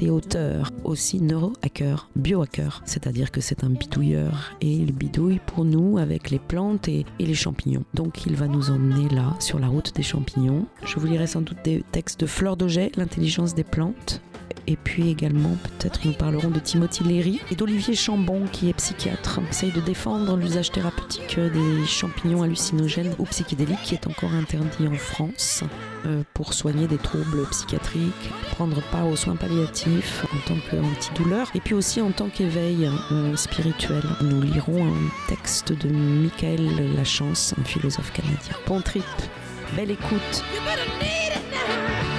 Et auteur, aussi neurohacker, biohacker, c'est-à-dire que c'est un bidouilleur et il bidouille pour nous avec les plantes et, les champignons. Donc il va nous emmener là, sur la route des champignons. Je vous lirai sans doute des textes de Fleur d'Auget, l'intelligence des plantes. Et puis également, peut-être nous parlerons de Timothy Léry et d'Olivier Chambon, qui est psychiatre. Essaye de défendre l'usage thérapeutique des champignons hallucinogènes ou psychédéliques, qui est encore interdit en France, euh, pour soigner des troubles psychiatriques, prendre part aux soins palliatifs en tant qu'antidouleur, et puis aussi en tant qu'éveil euh, spirituel. Nous lirons un texte de Michael Lachance, un philosophe canadien. Bon trip, belle écoute. You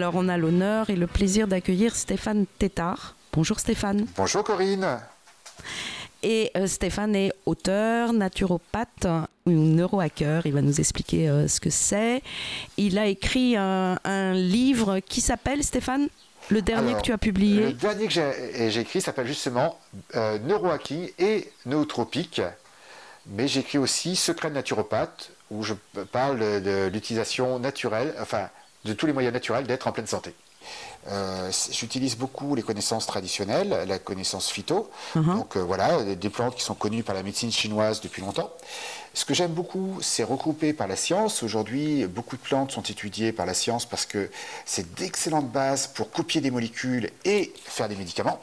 Alors on a l'honneur et le plaisir d'accueillir Stéphane Tétard. Bonjour Stéphane. Bonjour Corinne. Et euh, Stéphane est auteur, naturopathe ou neurohacker. Il va nous expliquer euh, ce que c'est. Il a écrit un, un livre qui s'appelle, Stéphane, le dernier Alors, que tu as publié. Le dernier que j'ai écrit s'appelle justement euh, Neurohacking et Nootropique. Mais j'écris aussi Secret de naturopathe, où je parle de l'utilisation naturelle, enfin de tous les moyens naturels d'être en pleine santé. Euh, J'utilise beaucoup les connaissances traditionnelles, la connaissance phyto. Donc euh, voilà, des plantes qui sont connues par la médecine chinoise depuis longtemps. Ce que j'aime beaucoup, c'est regrouper par la science. Aujourd'hui, beaucoup de plantes sont étudiées par la science parce que c'est d'excellentes bases pour copier des molécules et faire des médicaments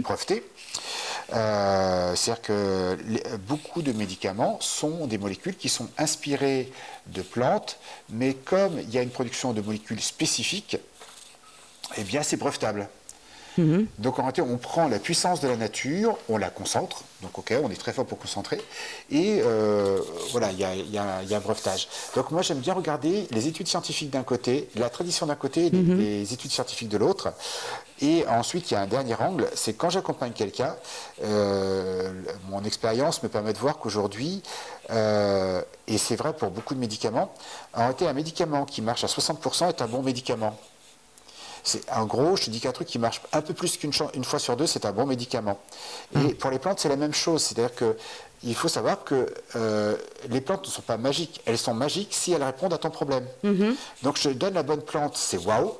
brevetés. Euh, C'est-à-dire que les- beaucoup de médicaments sont des molécules qui sont inspirées de plantes, mais comme il y a une production de molécules spécifiques, eh bien c'est brevetable. Donc en réalité, on prend la puissance de la nature, on la concentre, donc ok, on est très fort pour concentrer, et euh, voilà, il y a, il y a- il y a un brevetage. Donc moi j'aime bien regarder les études scientifiques d'un côté, la tradition d'un côté, les, les études scientifiques de l'autre, et ensuite il y a un dernier angle, c'est quand j'accompagne quelqu'un, euh, mon expérience me permet de voir qu'aujourd'hui, euh, et c'est vrai pour beaucoup de médicaments, en réalité un médicament qui marche à 60% est un bon médicament. C'est, en gros, je te dis qu'un truc qui marche un peu plus qu'une une fois sur deux, c'est un bon médicament. Et pour les plantes, c'est la même chose. C'est-à-dire que il faut savoir que euh, les plantes ne sont pas magiques. Elles sont magiques si elles répondent à ton problème. Donc, je te donne la bonne plante, c'est waouh.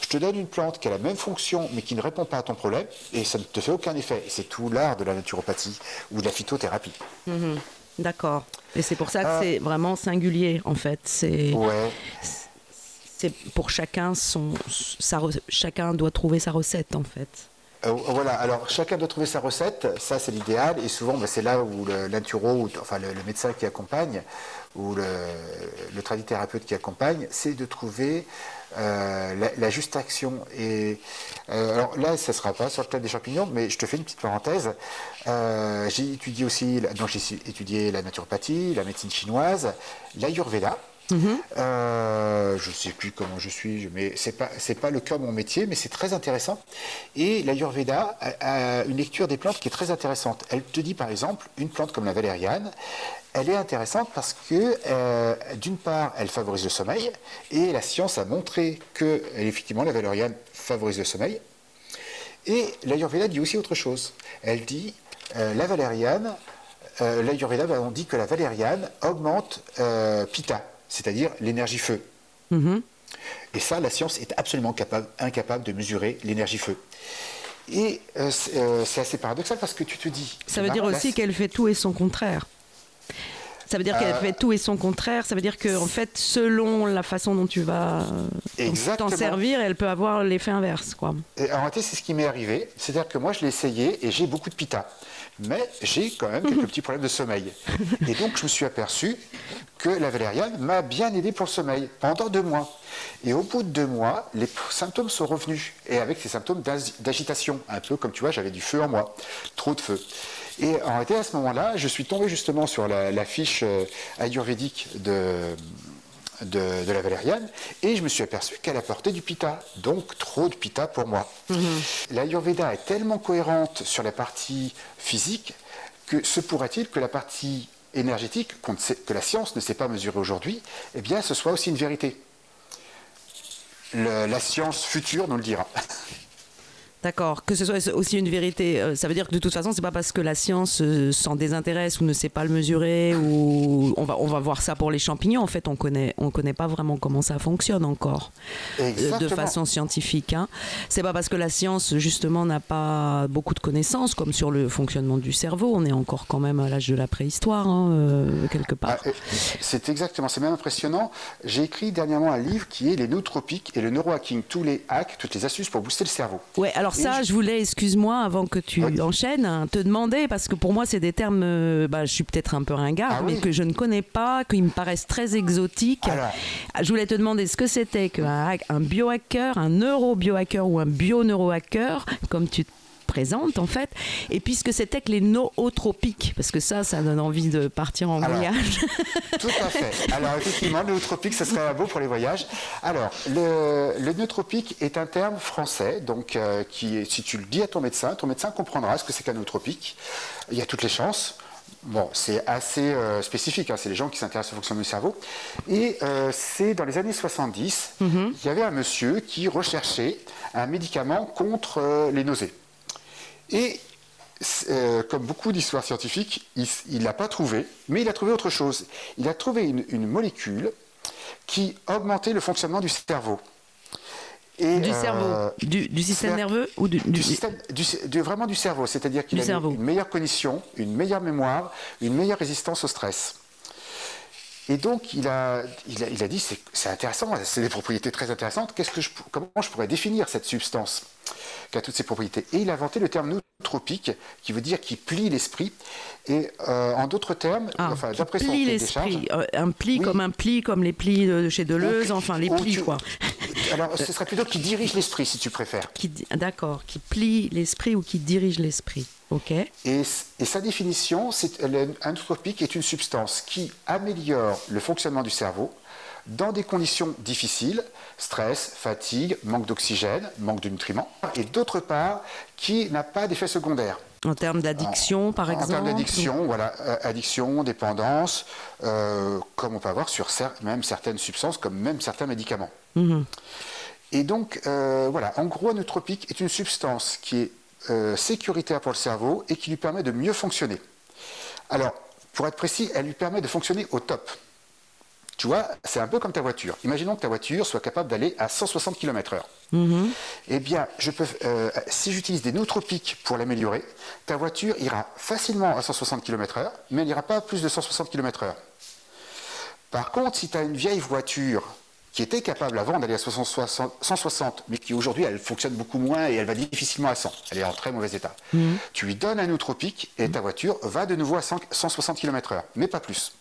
Je te donne une plante qui a la même fonction, mais qui ne répond pas à ton problème, et ça ne te fait aucun effet. Et c'est tout l'art de la naturopathie ou de la phytothérapie. D'accord. Et c'est pour ça que Ah. c'est vraiment singulier, en fait. C'est Ouais. Pour chacun chacun doit trouver sa recette, en fait. Euh, voilà, alors chacun doit trouver sa recette, ça c'est l'idéal, et souvent bah, c'est là où l'inturo, enfin le, le médecin qui accompagne, ou le, le tradithérapeute qui accompagne, c'est de trouver euh, la, juste action. Et euh, alors là, ça ne sera pas sur le thème des champignons, mais je te fais une petite parenthèse. J'ai étudié aussi, donc j'ai étudié la naturopathie, la médecine chinoise, l'ayurveda. Euh, je ne sais plus comment je suis, mais c'est pas c'est pas le cœur de mon métier, mais c'est très intéressant. Et l'Ayurveda a, a une lecture des plantes qui est très intéressante. Elle te dit par exemple une plante comme la valériane, elle est intéressante parce que euh, d'une part elle favorise le sommeil et la science a montré que effectivement la valériane favorise le sommeil. Et l'Ayurveda dit aussi autre chose. Elle dit euh, la valériane, l'Ayurveda, bah, on dit que la valériane augmente Pitta, c'est-à-dire l'énergie feu. Et ça, la science est absolument capable, incapable de mesurer l'énergie feu. Et euh, c'est euh, c'est assez paradoxal parce que tu te dis. Ça veut c'est dire marrant, aussi qu'elle fait tout et son contraire. Ça veut dire qu'elle Euh, fait tout et son contraire. Ça veut dire que, en fait, selon la façon dont tu vas t'en servir, elle peut avoir l'effet inverse, quoi. Et en réalité, c'est ce qui m'est arrivé. C'est-à-dire que moi, je l'ai essayé et j'ai beaucoup de pita. Mais j'ai quand même quelques petits problèmes de sommeil. Et donc, je me suis aperçu que la valériane m'a bien aidé pour le sommeil pendant deux mois. Et au bout de deux mois, les symptômes sont revenus. Et avec ces symptômes d'agi- d'agitation. Un peu comme tu vois, j'avais du feu en moi. Trop de feu. Et en réalité, à ce moment-là, je suis tombé justement sur la, la fiche euh, ayurvédique de, de, de la valériane et je me suis aperçu qu'elle apportait du pita, donc trop de pita pour moi. L'Ayurveda est tellement cohérente sur la partie physique que se pourrait-il que la partie énergétique, sait- que la science ne sait pas mesurer aujourd'hui, eh bien ce soit aussi une vérité? Le- la science future nous le dira. D'accord. Que ce soit aussi une vérité, euh, ça veut dire que de toute façon, c'est pas parce que la science euh, s'en désintéresse ou ne sait pas le mesurer ou on va on va voir ça pour les champignons. En fait, on connaît on connaît pas vraiment comment ça fonctionne encore euh, de façon scientifique. Hein. C'est pas parce que la science justement n'a pas beaucoup de connaissances comme sur le fonctionnement du cerveau. On est encore quand même à l'âge de la préhistoire hein, quelque part. Ah, c'est exactement, c'est même impressionnant. J'ai écrit dernièrement un livre qui est Les nootropiques et le neurohacking, tous les hacks, toutes les astuces pour booster le cerveau. Ouais, alors Ça, je- voulais, excuse-moi, avant que tu Oui. enchaînes, hein, te demander, parce que pour moi, c'est des termes, euh, bah, je suis peut-être un peu ringard, Ah mais oui. que je ne connais pas, qui me paraissent très exotiques. Alors. Ah, Je voulais te demander ce que c'était qu'un hack- un biohacker, un neurobiohacker ou un bio-neurohacker, comme tu te présentes en fait, et puis ce que c'était que les nootropiques, parce que ça, ça donne envie de partir en Alors. voyage. Tout à fait. Alors effectivement, le nootropique, ce serait beau pour les voyages. Alors, le, le nootropique est un terme français, donc euh, qui, est- si tu le dis à ton médecin, ton médecin comprendra ce que c'est qu'un nootropique. Il y a toutes les chances. Bon, c'est assez euh, spécifique, hein, c'est les gens qui s'intéressent au fonctionnement du cerveau. Et euh, c'est dans les années 70, il y avait un monsieur qui recherchait un médicament contre euh, les nausées. Et euh, comme beaucoup d'histoires scientifiques, il ne l'a pas trouvé, mais il a trouvé autre chose. Il a trouvé une, une molécule qui augmentait le fonctionnement du cerveau. Et, Du euh, cerveau, du, du système nerveux ou du, système, du- vraiment du cerveau, c'est-à-dire qu'il a cerveau. une meilleure cognition, une meilleure mémoire, une meilleure résistance au stress. Et donc, il a, il a, il a dit, c'est intéressant, c'est des propriétés très intéressantes, Qu'est-ce que je, pou- comment je pourrais définir cette substance? Qui a toutes ces propriétés Et il a inventé le terme nootropique, qui veut dire qui plie l'esprit. Et euh, en d'autres termes, Ah, enfin, d'après son plie l'esprit. Euh, Un pli Oui. comme un pli, comme les plis de chez Deleuze, ou- enfin les ou plis tu- quoi. Alors, ce serait plutôt qui dirige l'esprit, si tu préfères. Di- D'accord, qui plie l'esprit ou qui dirige l'esprit. Ok. Et, et sa définition, c'est un nootropique est une substance qui améliore le fonctionnement du cerveau dans des conditions difficiles, stress, fatigue, manque d'oxygène, manque de nutriments, et d'autre part, qui n'a pas d'effet secondaire. En termes d'addiction, par en exemple. termes d'addiction, voilà, euh, addiction, dépendance, euh, comme on peut avoir sur cer- même certaines substances, comme même certains médicaments. Mhm. Et donc, euh, voilà, en gros, nootropique est une substance qui est euh, sécuritaire pour le cerveau et qui lui permet de mieux fonctionner. Alors, pour être précis, elle lui permet de fonctionner au top. Tu vois, c'est un peu comme ta voiture. Imaginons que ta voiture soit capable d'aller à 160 km/h. Mhm. Eh bien, je peux, euh, si j'utilise des nootropiques pour l'améliorer, ta voiture ira facilement à 160 km/h, mais elle n'ira pas à plus de 160 km/h. Par contre, si tu as une vieille voiture qui était capable avant d'aller à 160, 160, mais qui aujourd'hui elle fonctionne beaucoup moins et elle va difficilement à 100, elle est en très mauvais état, tu lui donnes un nootropique et ta voiture va de nouveau à 100 160 km/h, mais pas plus.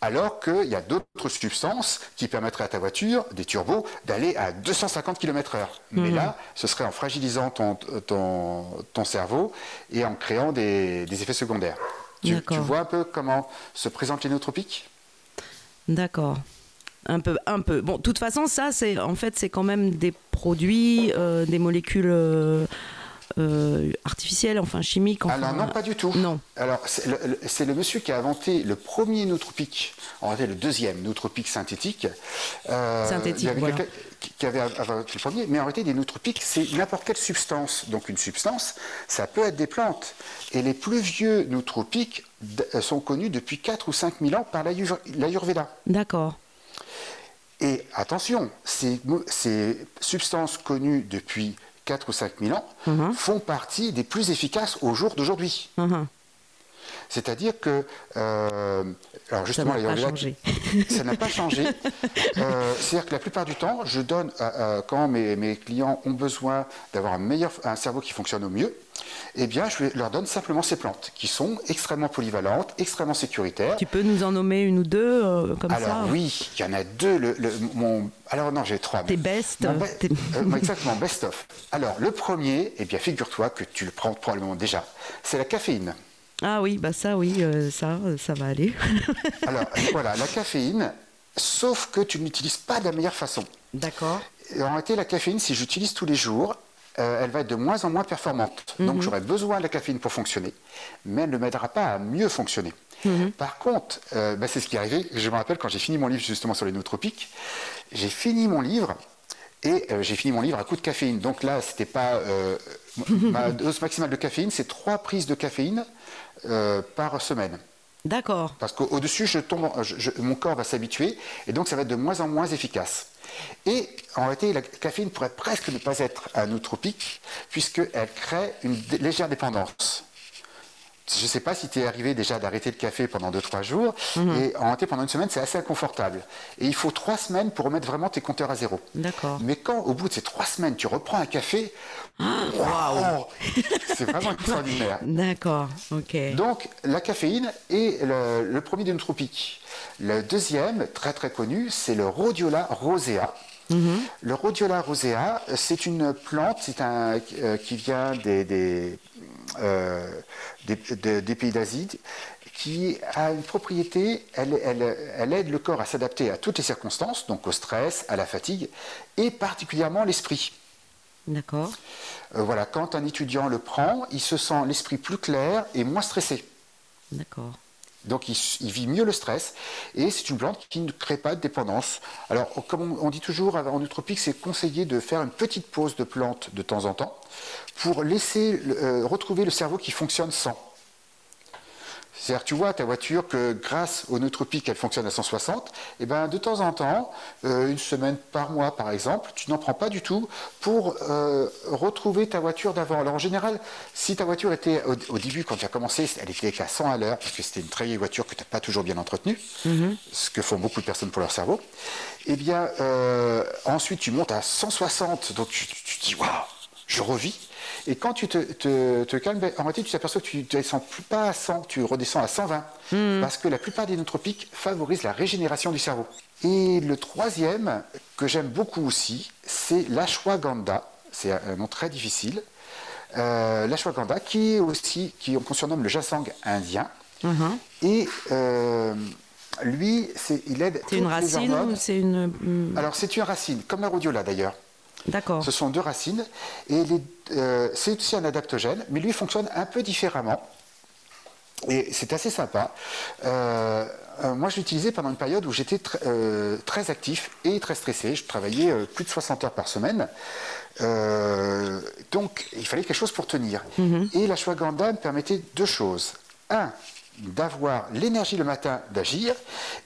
Alors qu'il y a d'autres substances qui permettraient à ta voiture, des turbos, d'aller à 250 km/h. Mais là, ce serait en fragilisant ton, ton, ton cerveau et en créant des, des effets secondaires. Tu vois un peu comment se présentent les nootropiques? D'accord. Un peu, un peu. Bon, de toute façon, ça, c'est en fait, c'est quand même des produits, euh, des molécules euh, euh, artificielles, enfin chimiques. Enfin, Alors non, pas du tout. Non. Alors c'est le, le- c'est le monsieur qui a inventé le premier nootropique, en réalité le deuxième nootropique synthétique. Euh, Synthétique, voilà. qui- avait inventé le premier, mais en réalité des nootropiques, c'est n'importe quelle substance. Donc une substance, ça peut être des plantes. Et les plus vieux nootropiques euh, sont connus depuis 4 ou 5 000 ans par l'Ayur- l'Ayurveda. D'accord. Et attention, ces substances connues depuis 4 ou 5 000 ans Mhm. font partie des plus efficaces au jour d'aujourd'hui. Mhm. C'est-à-dire que, euh, alors justement, n'a pas changé. ça n'a pas changé. Euh, C'est-à-dire que la plupart du temps, je donne, à- à- quand mes, mes clients ont besoin d'avoir un meilleur, un cerveau qui fonctionne au mieux, eh bien, je leur donne simplement ces plantes qui sont extrêmement polyvalentes, extrêmement sécuritaires. Tu peux nous en nommer une ou deux euh, comme Alors ça oui, il y en a deux. Le, le- mon, alors non, j'ai trois. Tes best, Mon be- tes- euh, exactement, best of. Alors le premier, eh bien figure-toi que tu le prends probablement déjà, c'est la caféine. Ah oui, bah ça, oui, euh, ça, euh, ça va aller. Alors voilà, la caféine, sauf que tu ne l'utilises pas de la meilleure façon. D'accord. En réalité, la caféine, si j'utilise tous les jours, euh, elle va être de moins en moins performante. Donc j'aurai besoin de la caféine pour fonctionner, mais elle ne m'aidera pas à mieux fonctionner. Par contre, euh, bah, c'est ce qui est arrivé. Je me rappelle quand j'ai fini mon livre justement sur les nootropiques, j'ai fini mon livre et euh, j'ai fini mon livre à coup de caféine. Donc là, c'était pas ma dose maximale de caféine, c'est trois prises de caféine euh, par semaine. D'accord. Parce qu'au-dessus, je tombe, en- je- je- mon corps va s'habituer et donc ça va être de moins en moins efficace. Et en réalité, la caféine pourrait presque ne pas être un nootropique puisqu'elle crée une légère dépendance. Je ne sais pas si tu es arrivé déjà d'arrêter le café pendant 2-3 jours et en réalité, pendant une semaine, c'est assez inconfortable. Et il faut 3 semaines pour remettre vraiment tes compteurs à zéro. D'accord. Mais quand, au bout de ces 3 semaines, tu reprends un café, waouh, c'est vraiment extraordinaire. D'accord. Ok. Donc, la caféine est le, le premier des nootropiques. Le deuxième, très très connu, c'est le Rhodiola rosea. Le Rhodiola rosea, c'est une plante c'est un, euh, qui vient des, des, euh, des- de- des pays d'Asie, qui a une propriété, elle, elle- elle aide le corps à s'adapter à toutes les circonstances, donc au stress, à la fatigue, et particulièrement l'esprit. D'accord. Euh, voilà, quand un étudiant le prend, il se sent l'esprit plus clair et moins stressé. D'accord. Donc il, vit mieux le stress et c'est une plante qui ne crée pas de dépendance. Alors comme on, dit toujours en nootropique, c'est conseillé de faire une petite pause de plante de temps en temps pour laisser euh, retrouver le cerveau qui fonctionne sans. C'est-à-dire, tu vois ta voiture que grâce au nootropique, elle fonctionne à 160. Et ben, de temps en temps, euh, une semaine par mois, par exemple, tu n'en prends pas du tout pour euh, retrouver ta voiture d'avant. Alors en général, si ta voiture était au, début, quand tu as commencé, elle était qu'à 100 à l'heure, parce que c'était une très vieille voiture que tu n'as pas toujours bien entretenue, ce que font beaucoup de personnes pour leur cerveau. Eh bien, euh, ensuite, tu montes à 160, donc tu, tu te dis, waouh, je revis. Et quand tu te, calmes, ben, en réalité, tu t'aperçois que tu ne descends plus pas à 100, tu redescends à 120. Hmm. Parce que la plupart des nootropiques favorisent la régénération du cerveau. Et le troisième, que j'aime beaucoup aussi, c'est l'ashwagandha. C'est un nom très difficile. Euh, l'ashwagandha, qui est aussi, qui, qu'on surnomme le jasang indien. Uh-huh. Et euh, lui, il aide. C'est une racine ou c'est une. Hmm. Alors, c'est une racine, comme la rhodiola d'ailleurs. D'accord. Ce sont deux racines. Et euh, c'est aussi un adaptogène, mais lui fonctionne un peu différemment. Et c'est assez sympa. Euh, euh, moi, je l'utilisais pendant une période où j'étais très actif et très stressé. Je travaillais plus de 60 heures par semaine. donc, il fallait quelque chose pour tenir. Mhm. Et la shwagandha me permettait deux choses. Un, d'avoir l'énergie le matin d'agir.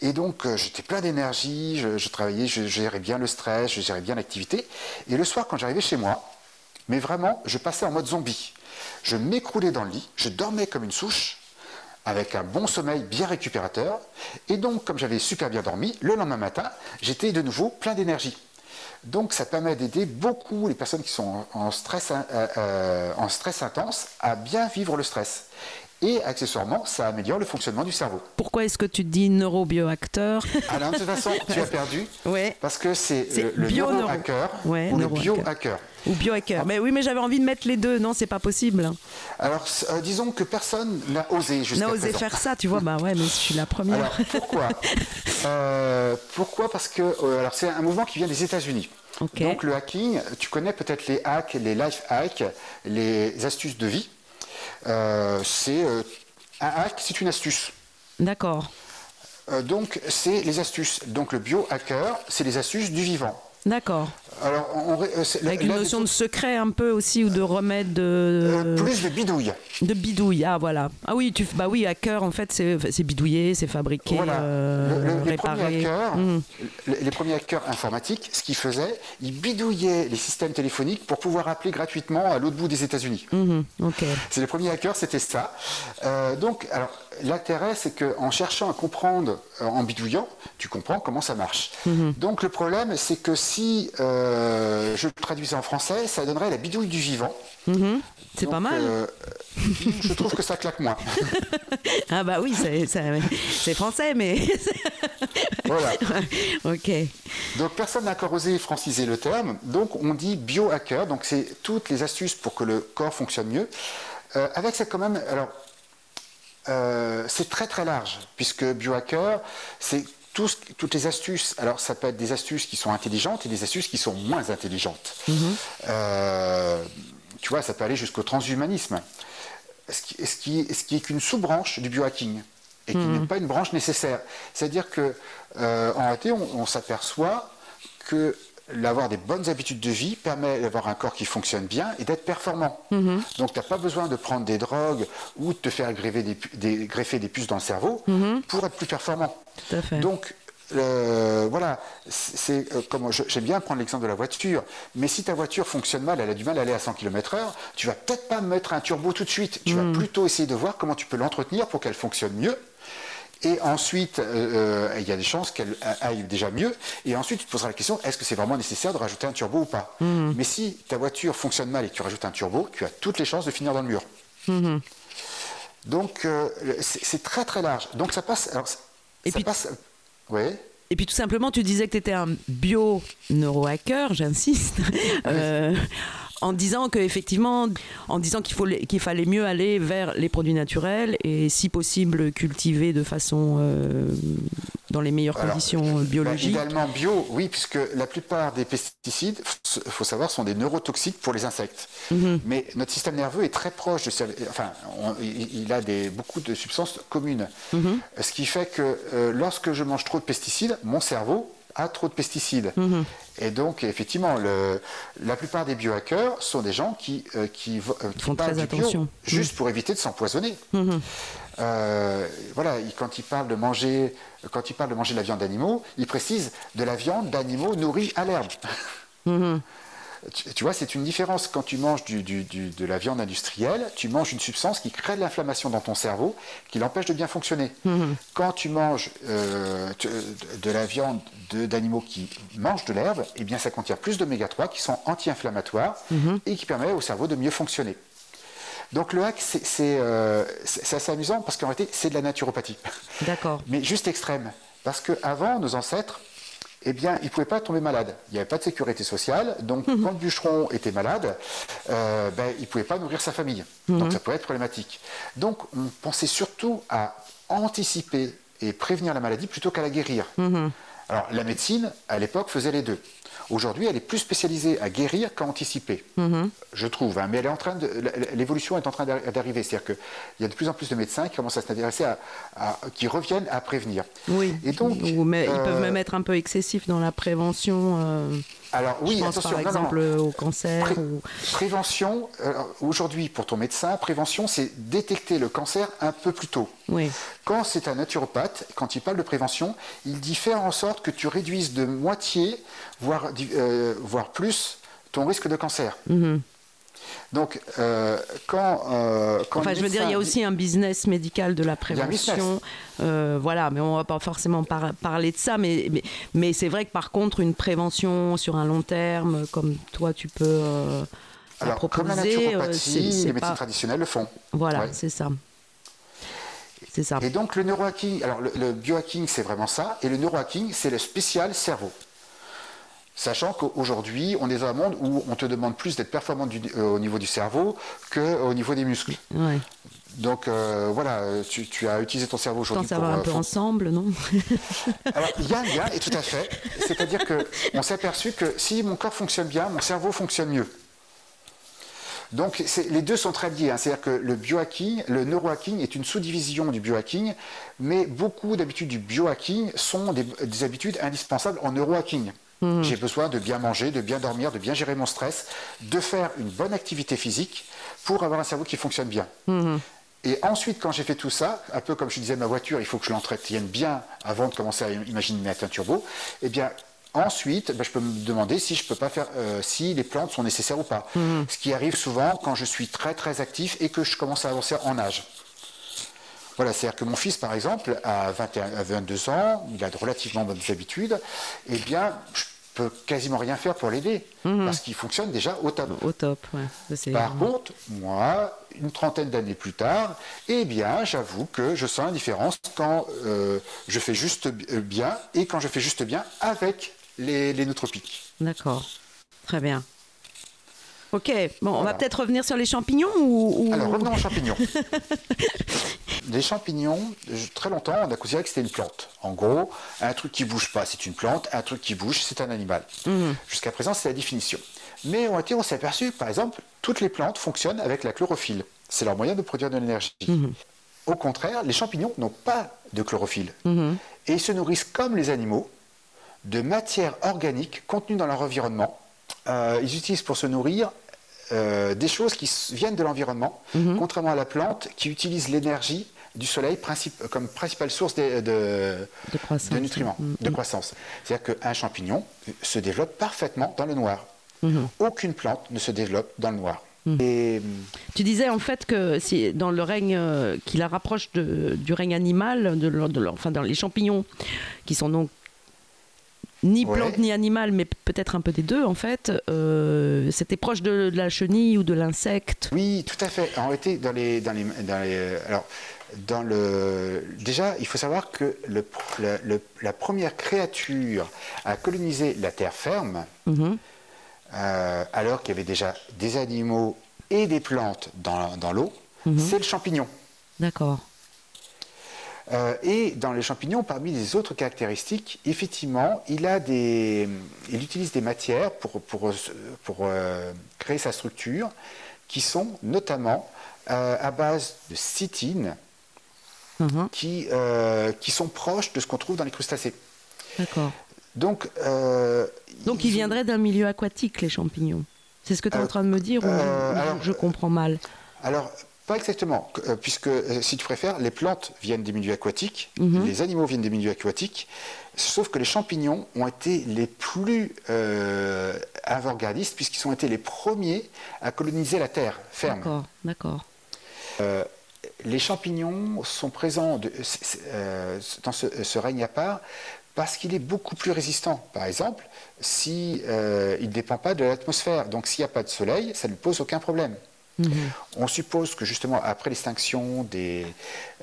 Et donc, euh, j'étais plein d'énergie, je, travaillais, je, gérais bien le stress, je gérais bien l'activité. Et le soir, quand j'arrivais chez moi, mais vraiment, je passais en mode zombie. Je m'écroulais dans le lit, je dormais comme une souche, avec un bon sommeil bien récupérateur. Et donc, comme j'avais super bien dormi, le lendemain matin, j'étais de nouveau plein d'énergie. Donc, ça permet d'aider beaucoup les personnes qui sont en stress, euh, euh, en stress intense à bien vivre le stress et accessoirement, ça améliore le fonctionnement du cerveau. Pourquoi est-ce que tu dis neurobioacteur Alors, de toute façon, tu as perdu. Ouais. Parce que c'est le, neurohacker ou le biohacker. Ou biohacker. Mais oui, mais j'avais envie de mettre les deux. Non, c'est pas possible. Alors, euh, disons que personne n'a osé jusqu'à N'a osé faire ça, tu vois. bah ouais, mais je suis la première. Alors, pourquoi? Euh, Pourquoi? Parce que euh, alors c'est un mouvement qui vient des États-Unis. Donc le hacking, tu connais peut-être les hacks, les life hacks, les astuces de vie. Euh, c'est euh, un hack, c'est une astuce. D'accord. Euh, donc, c'est les astuces. Donc, le biohacker, c'est les astuces du vivant. D'accord. Alors, euh, Avec une notion de secret un peu aussi ou de remède de... Euh, plus de bidouille. De bidouille, ah voilà. Ah oui, tu, bah oui, hacker en fait c'est bidouillé, c'est fabriqué, euh, les, premiers hackers, mmh. les, premiers hackers informatiques, ce qu'ils faisaient, ils bidouillaient les systèmes téléphoniques pour pouvoir appeler gratuitement à l'autre bout des États-Unis. Mmh, c'est les premiers hackers, c'était ça. donc, alors l'intérêt, c'est qu'en cherchant à comprendre, en bidouillant, tu comprends comment ça marche. Mmh. Donc le problème, c'est que si euh, je le traduisais en français, ça donnerait la bidouille du vivant. Mhm. c'est pas mal. Euh, je trouve que ça claque moins. ah bah oui, c'est français, mais... voilà. ok. Donc personne n'a encore osé franciser le terme. Donc on dit biohacker. Donc c'est toutes les astuces pour que le corps fonctionne mieux. Euh, avec ça quand même, alors c'est très très large puisque biohacker, c'est toutes les astuces, alors ça peut être des astuces qui sont intelligentes et des astuces qui sont moins intelligentes. Mhm. Euh, tu vois, ça peut aller jusqu'au transhumanisme, ce qui, ce qui, ce qui est qu'une sous-branche du biohacking et qui mhm. n'est pas une branche nécessaire. C'est-à-dire que euh, en réalité, on, s'aperçoit que l'avoir des bonnes habitudes de vie permet d'avoir un corps qui fonctionne bien et d'être performant. Mhm. Donc tu n'as pas besoin de prendre des drogues ou de te faire greffer des, greffer des puces dans le cerveau pour être plus performant. Donc, euh, voilà, c'est euh, comme j'aime bien prendre l'exemple de la voiture, mais si ta voiture fonctionne mal, elle a du mal à aller à 100 km/h, tu vas peut-être pas mettre un turbo tout de suite. Tu vas hmm. plutôt essayer de voir comment tu peux l'entretenir pour qu'elle fonctionne mieux. Et ensuite, euh, il y a des chances qu'elle aille déjà mieux. Et ensuite, tu te poseras la question est-ce que c'est vraiment nécessaire de rajouter un turbo ou pas hmm. Mais si ta voiture fonctionne mal et que tu rajoutes un turbo, tu as toutes les chances de finir dans le mur. Hmm. Donc, c'est très très large. Donc, ça passe. Et puis, Et puis tout simplement, tu disais que tu étais un bio-neurohacker, j'insiste. Euh, en disant qu'effectivement, en disant qu'il, faut, qu'il fallait mieux aller vers les produits naturels et si possible cultiver de façon euh, dans les meilleures conditions bah, biologiques. idéalement bio, oui, puisque la plupart des pesticides, il faut savoir, sont des neurotoxiques pour les insectes. Mhm. Mais notre système nerveux est très proche de enfin, il a des, beaucoup de substances communes. Mhm. Ce qui fait que euh, lorsque je mange trop de pesticides, mon cerveau a trop de pesticides. Mhm. Et donc, effectivement, le- la plupart des biohackers sont des gens qui, euh, qui, euh, qui Font très du bio attention. juste pour éviter de s'empoisonner. Mhm. Euh, voilà, il- quand ils parlent de manger, quand ils parlent de manger de la viande d'animaux, ils précisent de la viande d'animaux nourris à l'herbe. Mhm. Tu, tu vois, c'est une différence. Quand tu manges du- du- du- de la viande industrielle, tu manges une substance qui crée de l'inflammation dans ton cerveau, qui l'empêche de bien fonctionner. Quand tu manges euh, tu- de la viande de- d'animaux qui mangent de l'herbe, eh bien, ça contient plus d'oméga 3 qui sont anti-inflammatoires et qui permet au cerveau de mieux fonctionner. Donc le hack, c'est euh, assez amusant parce qu'en réalité, c'est de la naturopathie. D'accord. Mais juste extrême. Parce qu'avant, nos ancêtres, eh bien, ils ne pouvaient pas tomber malades. Il n'y avait pas de sécurité sociale. Donc, quand le bûcheron était malade, euh, ben, il ne pouvait pas nourrir sa famille. Donc, ça pouvait être problématique. Donc, on pensait surtout à anticiper et prévenir la maladie plutôt qu'à la guérir. Alors, la médecine, à l'époque, faisait les deux. Aujourd'hui, elle est plus spécialisée à guérir qu'à anticiper, je trouve. hein. mais elle est en train de, l'évolution est en train d'arri- d'arriver. C'est-à-dire qu'il y a de plus en plus de médecins qui commencent à s'intéresser à, à- qui reviennent à prévenir. Oui. Et donc, Ou mais ils peuvent euh, même être un peu excessifs dans la prévention. euh, Alors oui, je pense attention, par non, non. exemple au cancer. Pré- ou... Prévention, euh, aujourd'hui pour ton médecin, prévention c'est détecter le cancer un peu plus tôt. Oui. Quand c'est un naturopathe, quand il parle de prévention, il dit faire en sorte que tu réduises de moitié, voire, euh, voire plus, ton risque de cancer. Mhm. Donc, euh, quand, euh, quand Enfin, je veux dire, il y a aussi un business médical de la prévention. Euh, voilà, mais on va pas forcément par- parler de ça. Mais, mais, mais c'est vrai que par contre, une prévention sur un long terme, comme toi, tu peux la alors, comme la proposer, naturopathie, les médecines pas. traditionnelles le font. Voilà, Ouais. c'est ça. C'est ça. Et donc le neurohacking, alors le, le biohacking c'est vraiment ça, et le neurohacking c'est le spécial cerveau. Sachant qu'aujourd'hui, on est dans un monde où on te demande plus d'être performant du- euh, au niveau du cerveau qu'au niveau des muscles. Ouais. Donc euh, voilà, tu, tu as utilisé ton cerveau aujourd'hui pour... un euh, peu ensemble, non Alors il y a un lien, et tout à fait. C'est-à-dire qu'on s'est aperçu que si mon corps fonctionne bien, mon cerveau fonctionne mieux. Donc les deux sont très liés. hein. C'est-à-dire que le biohacking, le neurohacking est une sous-division du biohacking, mais beaucoup d'habitudes du biohacking sont des, des habitudes indispensables en neurohacking. J'ai besoin de bien manger, de bien dormir, de bien gérer mon stress, de faire une bonne activité physique pour avoir un cerveau qui fonctionne bien. Et ensuite, quand j'ai fait tout ça, un peu comme je disais, ma voiture, il faut que je l'entretienne bien avant de commencer à imaginer mettre un turbo. Eh bien, ensuite, ben, je peux me demander si je peux pas faire, euh, si les plantes sont nécessaires ou pas. Ce qui arrive souvent quand je suis très très actif et que je commence à avancer en âge. Voilà, c'est-à-dire que mon fils, par exemple, à, 21, à 22 ans, il a de relativement bonnes habitudes, eh bien, je peux quasiment rien faire pour l'aider, parce qu'il fonctionne déjà au top. Au top, ouais. Par contre, moi, une trentaine d'années plus tard, eh bien, j'avoue que je sens la différence quand euh, je fais juste euh, bien et quand je fais juste bien avec les, les nootropiques. D'accord. Très bien. Ok, bon, on va peut-être revenir sur les champignons ou. ou- Alors, revenons aux champignons. les champignons, très longtemps, on a considéré que c'était une plante. En gros, un truc qui bouge pas, c'est une plante, un truc qui bouge, c'est un animal. Jusqu'à présent, c'est la définition. Mais on, on s'est aperçu, par exemple, toutes les plantes fonctionnent avec la chlorophylle. C'est leur moyen de produire de l'énergie. Au contraire, les champignons n'ont pas de chlorophylle. Et ils se nourrissent comme les animaux de matières organiques contenues dans leur environnement. Euh, ils utilisent pour se nourrir euh, des choses qui viennent de l'environnement, contrairement à la plante qui utilise l'énergie du soleil princip- comme principale source de, de- De croissance. de nutriments, de croissance. C'est-à-dire qu'un champignon se développe parfaitement dans le noir. Aucune plante ne se développe dans le noir. Et Tu disais en fait que si, dans le règne euh, qui la rapproche du règne animal, de, enfin dans les champignons, qui sont donc ni Ouais. plantes ni animales, mais peut-être un peu des deux en fait, euh, c'était proche de, de la chenille ou de l'insecte. Oui, tout à fait. En réalité, dans les, dans les, dans les- alors, dans le, déjà, il faut savoir que le, le- le- la première créature à coloniser la terre ferme, Mhm. euh, alors qu'il y avait déjà des animaux et des plantes dans, dans l'eau, c'est le champignon. D'accord. Euh, et dans les champignons, parmi les autres caractéristiques, effectivement, il, a des, il utilise des matières pour, pour, pour, euh, créer sa structure qui sont notamment euh, à base de cytine Mhm. qui, qui sont proches de ce qu'on trouve dans les crustacés. D'accord. Donc, Donc ils viendraient d'un milieu aquatique, les champignons. C'est ce que tu es en train de me dire ou- je comprends mal? Alors, pas exactement, euh, puisque euh, si tu préfères, les plantes viennent des milieux aquatiques, Mhm. les animaux viennent des milieux aquatiques, sauf que les champignons ont été les plus euh, avant-gardistes, puisqu'ils ont été les premiers à coloniser la terre ferme. D'accord, d'accord. Les champignons sont présents de- euh, dans ce, ce règne à part parce qu'il est beaucoup plus résistant. Par exemple, si, il ne dépend pas de l'atmosphère, donc s'il n'y a pas de soleil, ça ne lui pose aucun problème. On suppose que justement après l'extinction des,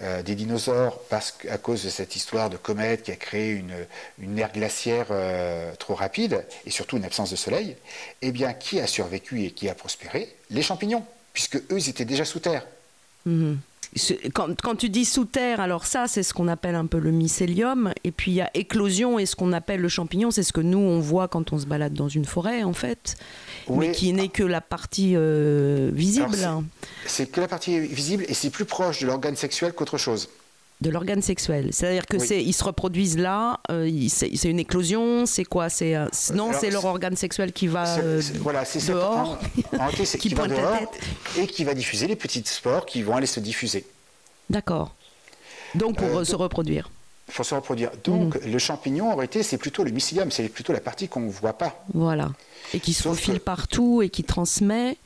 euh, des dinosaures, parce qu'à cause de cette histoire de comète qui a créé une, une ère glaciaire euh, trop rapide et surtout une absence de soleil, eh bien qui a survécu et qui a prospéré? Les champignons, puisque eux ils étaient déjà sous terre. Ce- Quand, quand tu dis sous terre, alors ça, c'est ce qu'on appelle un peu le mycélium. Et puis il y a éclosion et ce qu'on appelle le champignon. C'est ce que nous, on voit quand on se balade dans une forêt, en fait. Mais qui n'est que la partie euh, visible C'est que la partie visible et c'est plus proche de l'organe sexuel qu'autre chose. De l'organe sexuel. C'est-à-dire que Oui. c'est, ils se reproduisent là. euh, c'est, c'est une éclosion. C'est quoi? C'est euh, non, Alors, c'est leur organe sexuel qui va euh, c'est- voilà, c'est cette- dehors. en- en réalité, c'est Qui qui, va la dehors tête. et qui va diffuser les petites spores qui vont aller se diffuser. D'accord. Donc pour se reproduire. pour se reproduire. Donc Mhm. le champignon, en réalité, c'est plutôt le mycélium, c'est plutôt la partie qu'on ne voit pas. Voilà. Et qui se Sauf faufile que- partout et qui transmet.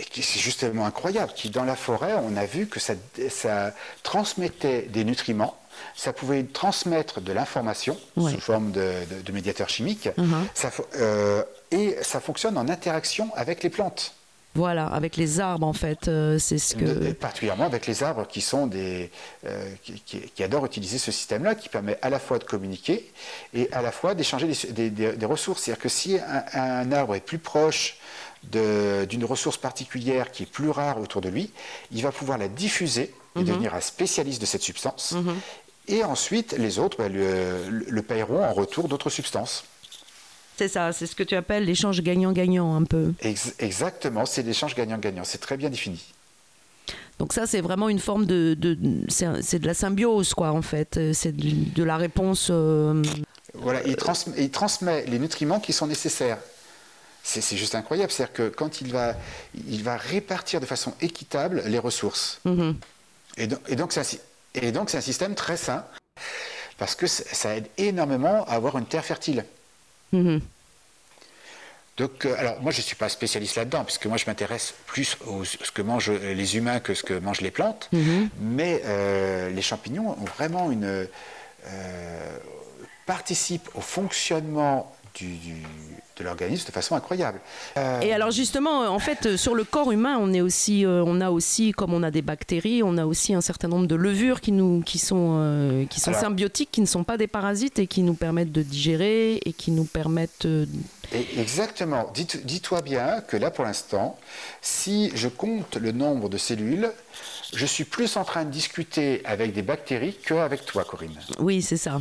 Et qui- c'est justement incroyable, qui dans la forêt, on a vu que ça, ça transmettait des nutriments, ça pouvait transmettre de l'information sous forme de, de- de médiateurs chimiques, Mhm. ça fo- euh, et ça fonctionne en interaction avec les plantes. Voilà, avec les arbres en fait, euh, c'est ce que. Particulièrement avec les arbres qui sont des euh, qui, qui- qui adorent utiliser ce système-là, qui permet à la fois de communiquer et à la fois d'échanger des, des- des- des ressources. C'est-à-dire que si un, un arbre est plus proche d'une ressource particulière qui est plus rare autour de lui, il va pouvoir la diffuser et devenir un spécialiste de cette substance. Et ensuite, les autres ben, le, le paieront en retour d'autres substances. C'est ça, c'est ce que tu appelles l'échange gagnant-gagnant un peu. Ex- exactement, c'est l'échange gagnant-gagnant. C'est très bien défini. Donc ça, c'est vraiment une forme de, de c'est de la symbiose quoi en fait. C'est de, de la réponse. euh, Voilà, il transmet les nutriments qui sont nécessaires. C'est juste incroyable. C'est-à-dire que quand il va, il va répartir de façon équitable les ressources. mhm. Et, donc- et donc, c'est un, système très sain parce que ça aide énormément à avoir une terre fertile. Mhm. Donc, euh, alors moi, je ne suis pas spécialiste là-dedans, puisque moi, je m'intéresse plus à ce que mangent les humains que ce que mangent les plantes. Mais euh, les champignons ont vraiment une euh, participent au fonctionnement du- du- de l'organisme de façon incroyable. Euh, Et alors justement, en fait, euh, sur le corps humain, on est aussi, euh, on a aussi, comme on a des bactéries, on a aussi un certain nombre de levures qui nous, qui sont, euh, qui sont Alors- symbiotiques, qui ne sont pas des parasites et qui nous permettent de digérer et qui nous permettent. Et exactement. Dis-toi bien que là, pour l'instant, si je compte le nombre de cellules, je suis plus en train de discuter avec des bactéries qu'avec toi, Corinne. Oui, c'est ça.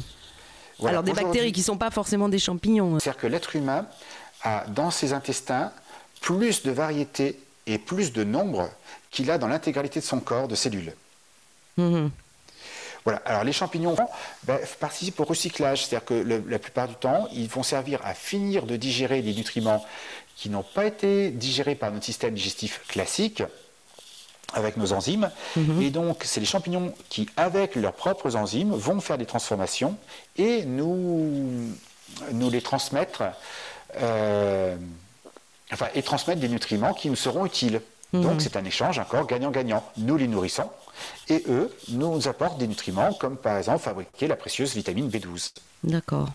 Voilà. alors des bactéries qui ne sont pas forcément des champignons. C'est-à-dire que l'être humain a dans ses intestins plus de variété et plus de nombre qu'il a dans l'intégralité de son corps de cellules. Mhm. Voilà. Alors les champignons ben, participent au recyclage, c'est-à-dire que le- la plupart du temps, ils vont servir à finir de digérer des nutriments qui n'ont pas été digérés par notre système digestif classique avec nos enzymes. Et donc, c'est les champignons qui, avec leurs propres enzymes, vont faire des transformations et nous, nous les transmettre, euh, enfin, et transmettre des nutriments qui nous seront utiles. Donc, c'est un échange encore gagnant-gagnant. Nous les nourrissons et eux nous apportent des nutriments comme par exemple fabriquer la précieuse vitamine B12. D'accord.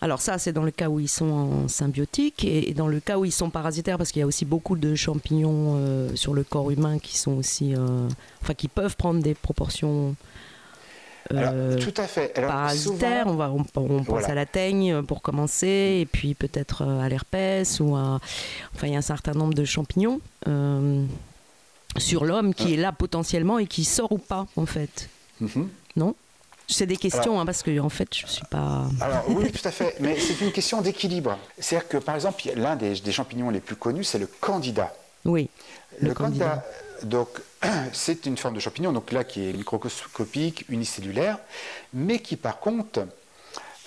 Alors ça, c'est dans le cas où ils sont en symbiotique et et dans le cas où ils sont parasitaires, parce qu'il y a aussi beaucoup de champignons euh, sur le corps humain qui sont aussi, euh, enfin, qui peuvent prendre des proportions Alors, euh, tout à fait. Alors, parasitaires. souvent- On, va, on, on pense Voilà. à la teigne pour commencer, et puis peut-être à l'herpès ou à, enfin, il y a un certain nombre de champignons sur l'homme qui est là potentiellement et qui sort ou pas en fait. Mhm. Non? C'est des questions hein, parce que en fait, je suis pas. Alors oui, tout à fait, mais c'est une question d'équilibre. C'est-à-dire que par exemple, l'un des, des champignons les plus connus, c'est le candida. Oui. Le, candida, donc, c'est une forme de champignon, donc là qui est microscopique, unicellulaire, mais qui par contre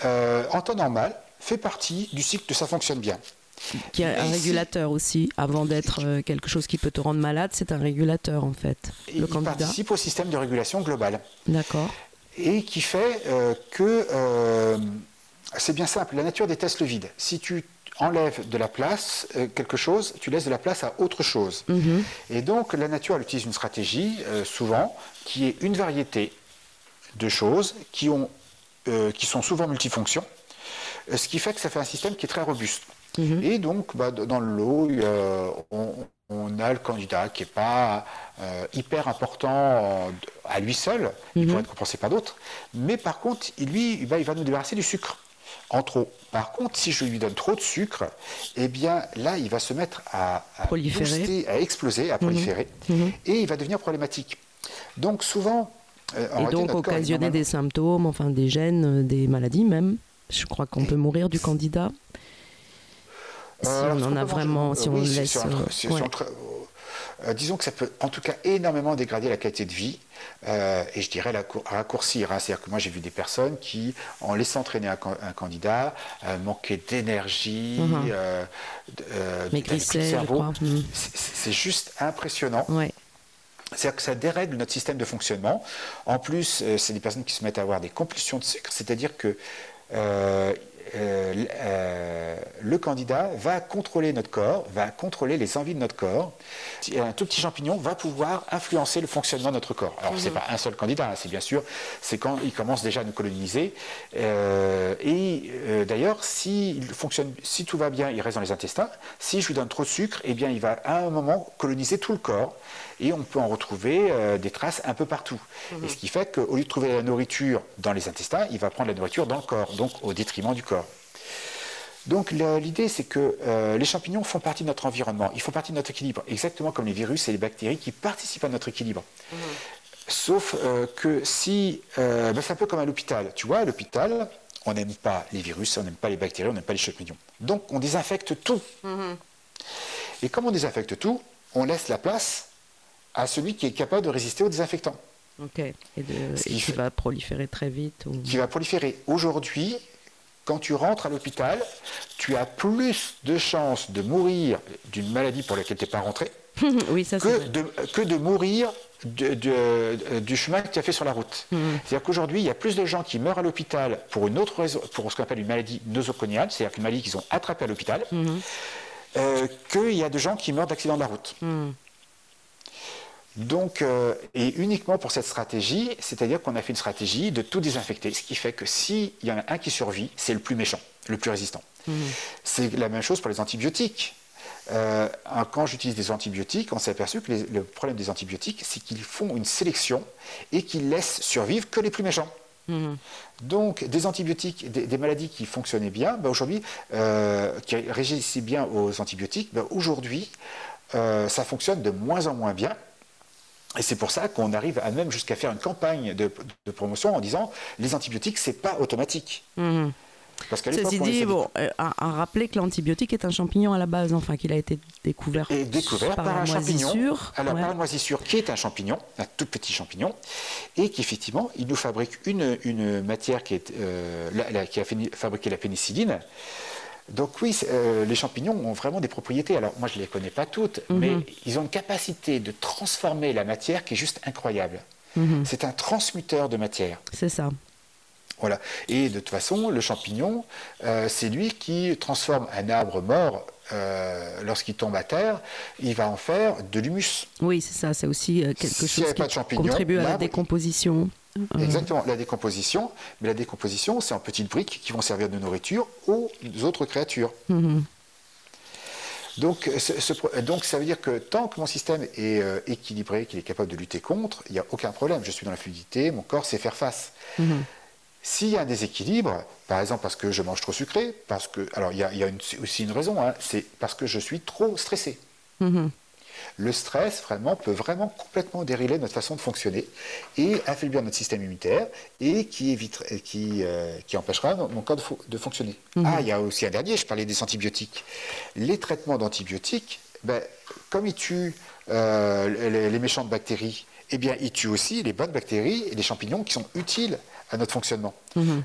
euh, en temps normal, fait partie du cycle de ça fonctionne bien. Qui est un régulateur aussi, avant d'être euh, quelque chose qui peut te rendre malade, c'est un régulateur en fait. Le il candidat. participe au système de régulation global. D'accord. Et qui fait euh, que euh, c'est bien simple, la nature déteste le vide. Si tu enlèves de la place, euh, quelque chose, tu laisses de la place à autre chose. Mhm. Et donc la nature elle utilise une stratégie, euh, souvent, qui est une variété de choses qui, ont, euh, qui sont souvent multifonctions, euh, ce qui fait que ça fait un système qui est très robuste. Mhm. Et donc, bah, dans le lot, il y a- on, on a le candidat qui n'est pas euh, hyper important euh, à lui seul, il Mhm. pourrait être compensé par d'autres, mais par contre, il- lui, il va nous débarrasser du sucre en trop. Par contre, si je lui donne trop de sucre, eh bien là, il va se mettre à, à Proliférer. booster, à exploser, à proliférer, Mhm. et il va devenir problématique. Donc souvent, euh, Et donc corps, occasionner des symptômes, enfin des gènes, euh, des maladies même. Je crois qu'on peut mourir du candidat. Si Euh, alors, on en a vraiment, si euh, on si- laisse. si euh, si- si tra- euh, disons que ça peut en tout cas énormément dégrader la qualité de vie euh, et je dirais la cour- raccourcir. hein. C'est-à-dire que moi j'ai vu des personnes qui, en laissant traîner un, can- un candidat, euh, manquaient d'énergie, Mhm. euh, euh, d'avaient plus de Maigrissaient, cerveau. C'est- juste impressionnant. Ouais. C'est-à-dire que ça dérègle notre système de fonctionnement. En plus, euh, c'est des personnes qui se mettent à avoir des compulsions de sucre, c'est-à-dire que euh, euh, euh, le candidat va contrôler notre corps, va contrôler les envies de notre corps. Un tout petit champignon va pouvoir influencer le fonctionnement de notre corps. Alors, c'est pas un seul candidat, hein, c'est bien sûr, c'est quand il commence déjà à nous coloniser. Euh, et d'ailleurs, si, il fonctionne, si tout va bien, il reste dans les intestins. Si je lui donne trop de sucre, eh bien, il va à un moment coloniser tout le corps. Et on peut en retrouver euh, des traces un peu partout. Et ce qui fait qu'au lieu de trouver la nourriture dans les intestins, il va prendre la nourriture dans le corps, donc au détriment du corps. Donc l'idée, c'est que euh, les champignons font partie de notre environnement, ils font partie de notre équilibre, exactement comme les virus et les bactéries qui participent à notre équilibre. Sauf euh, que si, euh, ben, c'est un peu comme à l'hôpital, tu vois, à l'hôpital, on n'aime pas les virus, on n'aime pas les bactéries, on n'aime pas les champignons. Donc on désinfecte tout. Et comme on désinfecte tout, on laisse la place à celui qui est capable de résister aux désinfectants. Ok. Et, de, Ce et qui va proliférer très vite. ou- qui va proliférer. Aujourd'hui, quand tu rentres à l'hôpital, tu as plus de chances de mourir d'une maladie pour laquelle tu n'es pas rentré oui, ça c'est que de, que de mourir de- de- du chemin que tu as fait sur la route. Mhm. C'est-à-dire qu'aujourd'hui, il y a plus de gens qui meurent à l'hôpital pour une autre raison, pour ce qu'on appelle une maladie nosoconiale, c'est-à-dire une maladie qu'ils ont attrapée à l'hôpital, Mhm. euh, qu'il y a de gens qui meurent d'accidents de la route. Mhm. Donc, euh, et uniquement pour cette stratégie, c'est-à-dire qu'on a fait une stratégie de tout désinfecter, ce qui fait que s'il y en a un qui survit, c'est le plus méchant, le plus résistant. C'est la même chose pour les antibiotiques. Euh, quand j'utilise des antibiotiques, on s'est aperçu que les- le problème des antibiotiques, c'est qu'ils font une sélection et qu'ils laissent survivre que les plus méchants. Mhm. Donc, des antibiotiques, des, des maladies qui fonctionnaient bien, ben, aujourd'hui, euh, qui réagissaient bien aux antibiotiques, ben, aujourd'hui, euh, ça fonctionne de moins en moins bien. Et c'est pour ça qu'on arrive à même jusqu'à faire une campagne de, de promotion en disant les antibiotiques, c'est pas automatique. Mhm. Parce qu'à Ceci dit, bon, euh, à, à rappeler que l'antibiotique est un champignon à la base, enfin qu'il a été découvert, est découvert par, la un champignon. moisissure. Alors, Ouais. par la moisissure, qui est un champignon, un tout petit champignon, et qui effectivement, il nous fabrique une, une matière qui, est, euh, la- la- qui a fabriqué la pénicilline. Donc oui, euh, les champignons ont vraiment des propriétés. Alors moi, je ne les connais pas toutes, Mhm. mais ils ont une capacité de transformer la matière qui est juste incroyable. Mhm. C'est un transmuteur de matière. C'est ça. Voilà. Et de toute façon, le champignon, euh, c'est lui qui transforme un arbre mort euh, lorsqu'il tombe à terre, il va en faire de l'humus. Oui, c'est ça. C'est aussi quelque chose qui pas de champignons, contribue à la décomposition. Exactement, la décomposition. Mais la décomposition, c'est en petites briques qui vont servir de nourriture aux autres créatures. mhm. Donc, ce- ce pro- donc ça veut dire que tant que mon système est euh, équilibré, qu'il est capable de lutter contre, il n'y a aucun problème. Je suis dans la fluidité, mon corps sait faire face. Mhm. S'il y a un déséquilibre, par exemple parce que je mange trop sucré, parce que. Alors, il y a, il y a une- aussi une raison, hein, c'est parce que je suis trop stressé. Mhm. Le stress, vraiment, peut vraiment complètement dériler notre façon de fonctionner et affaiblir notre système immunitaire et qui, euh, qui empêchera mon corps de, fo- de fonctionner. Ah, il y a aussi un dernier, je parlais des antibiotiques. Les traitements d'antibiotiques, ben, comme ils tuent euh, les, les méchantes bactéries eh bien, il tue aussi les bonnes bactéries et les champignons qui sont utiles à notre fonctionnement.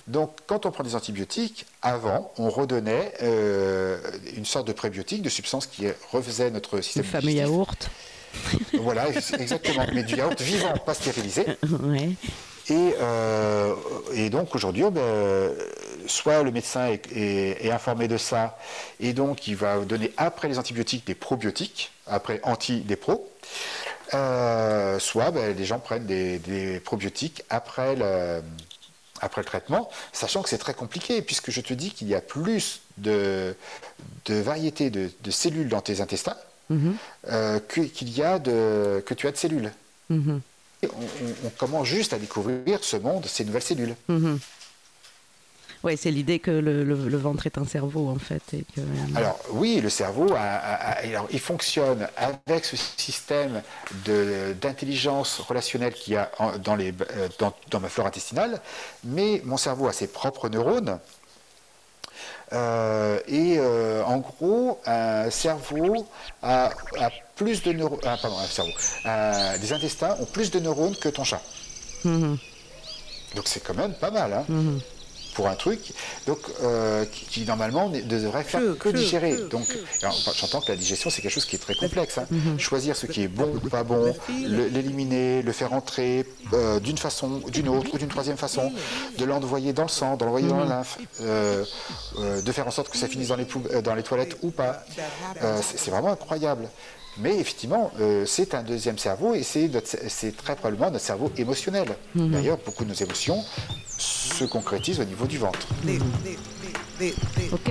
Donc, quand on prend des antibiotiques, avant, on redonnait euh, une sorte de prébiotique, de substance qui refaisaient notre Le système fameux digestif. yaourt. Voilà, exactement. Mais du yaourt vivant, pas stérilisé. Ouais. Et, euh, et donc aujourd'hui, oh ben, soit le médecin est, est- est informé de ça, et donc il va donner après les antibiotiques des probiotiques, après anti des pros, euh, soit ben, les gens prennent des, des probiotiques après le, après le traitement, sachant que c'est très compliqué, puisque je te dis qu'il y a plus de, de variétés de, de cellules dans tes intestins euh, que- qu'il y a de, que tu as de cellules. Mhm. Et on, on- on commence juste à découvrir ce monde, ces nouvelles cellules. Mhm. Ouais, c'est l'idée que le, le- le ventre est un cerveau en fait. Et que, Alors oui, le cerveau, a- a- a- alors, il fonctionne avec ce système de- d'intelligence relationnelle qu'il y a en- dans, les, euh, dans, dans ma flore intestinale, mais mon cerveau a ses propres neurones. Euh, et euh, en gros, un cerveau a, a plus de neurones, pardon, un cerveau, euh, des intestins ont plus de neurones que ton chat. Mhm. Donc c'est quand même pas mal. Hein pour un truc donc euh, qui, qui, normalement ne devrait faire que digérer. Donc j'entends que la digestion c'est quelque chose qui est très complexe. hein. Mhm. Choisir ce qui est bon ou pas bon, l'éliminer, le faire entrer euh, d'une façon, d'une autre ou d'une troisième façon, de l'envoyer dans le sang, de l'envoyer Mhm. dans la lymphe, euh, de faire en sorte que ça finisse dans les, poub- dans les toilettes ou pas. C'est vraiment incroyable. Mais effectivement, euh, c'est un deuxième cerveau et c'est très probablement notre cerveau émotionnel. Mhm. D'ailleurs, beaucoup de nos émotions se concrétisent au niveau du ventre. Ok.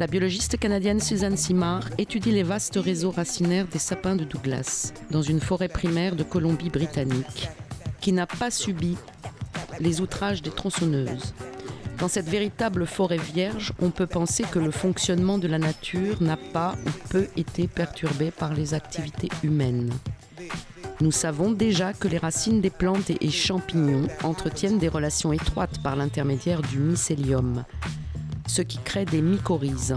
La biologiste canadienne Suzanne Simard étudie les vastes réseaux racinaires des sapins de Douglas dans une forêt primaire de Colombie-Britannique qui n'a pas subi les outrages des tronçonneuses. Dans cette véritable forêt vierge, on peut penser que le fonctionnement de la nature n'a pas ou peu été perturbé par les activités humaines. Nous savons déjà que les racines des plantes et champignons entretiennent des relations étroites par l'intermédiaire du mycélium, ce qui crée des mycorhizes.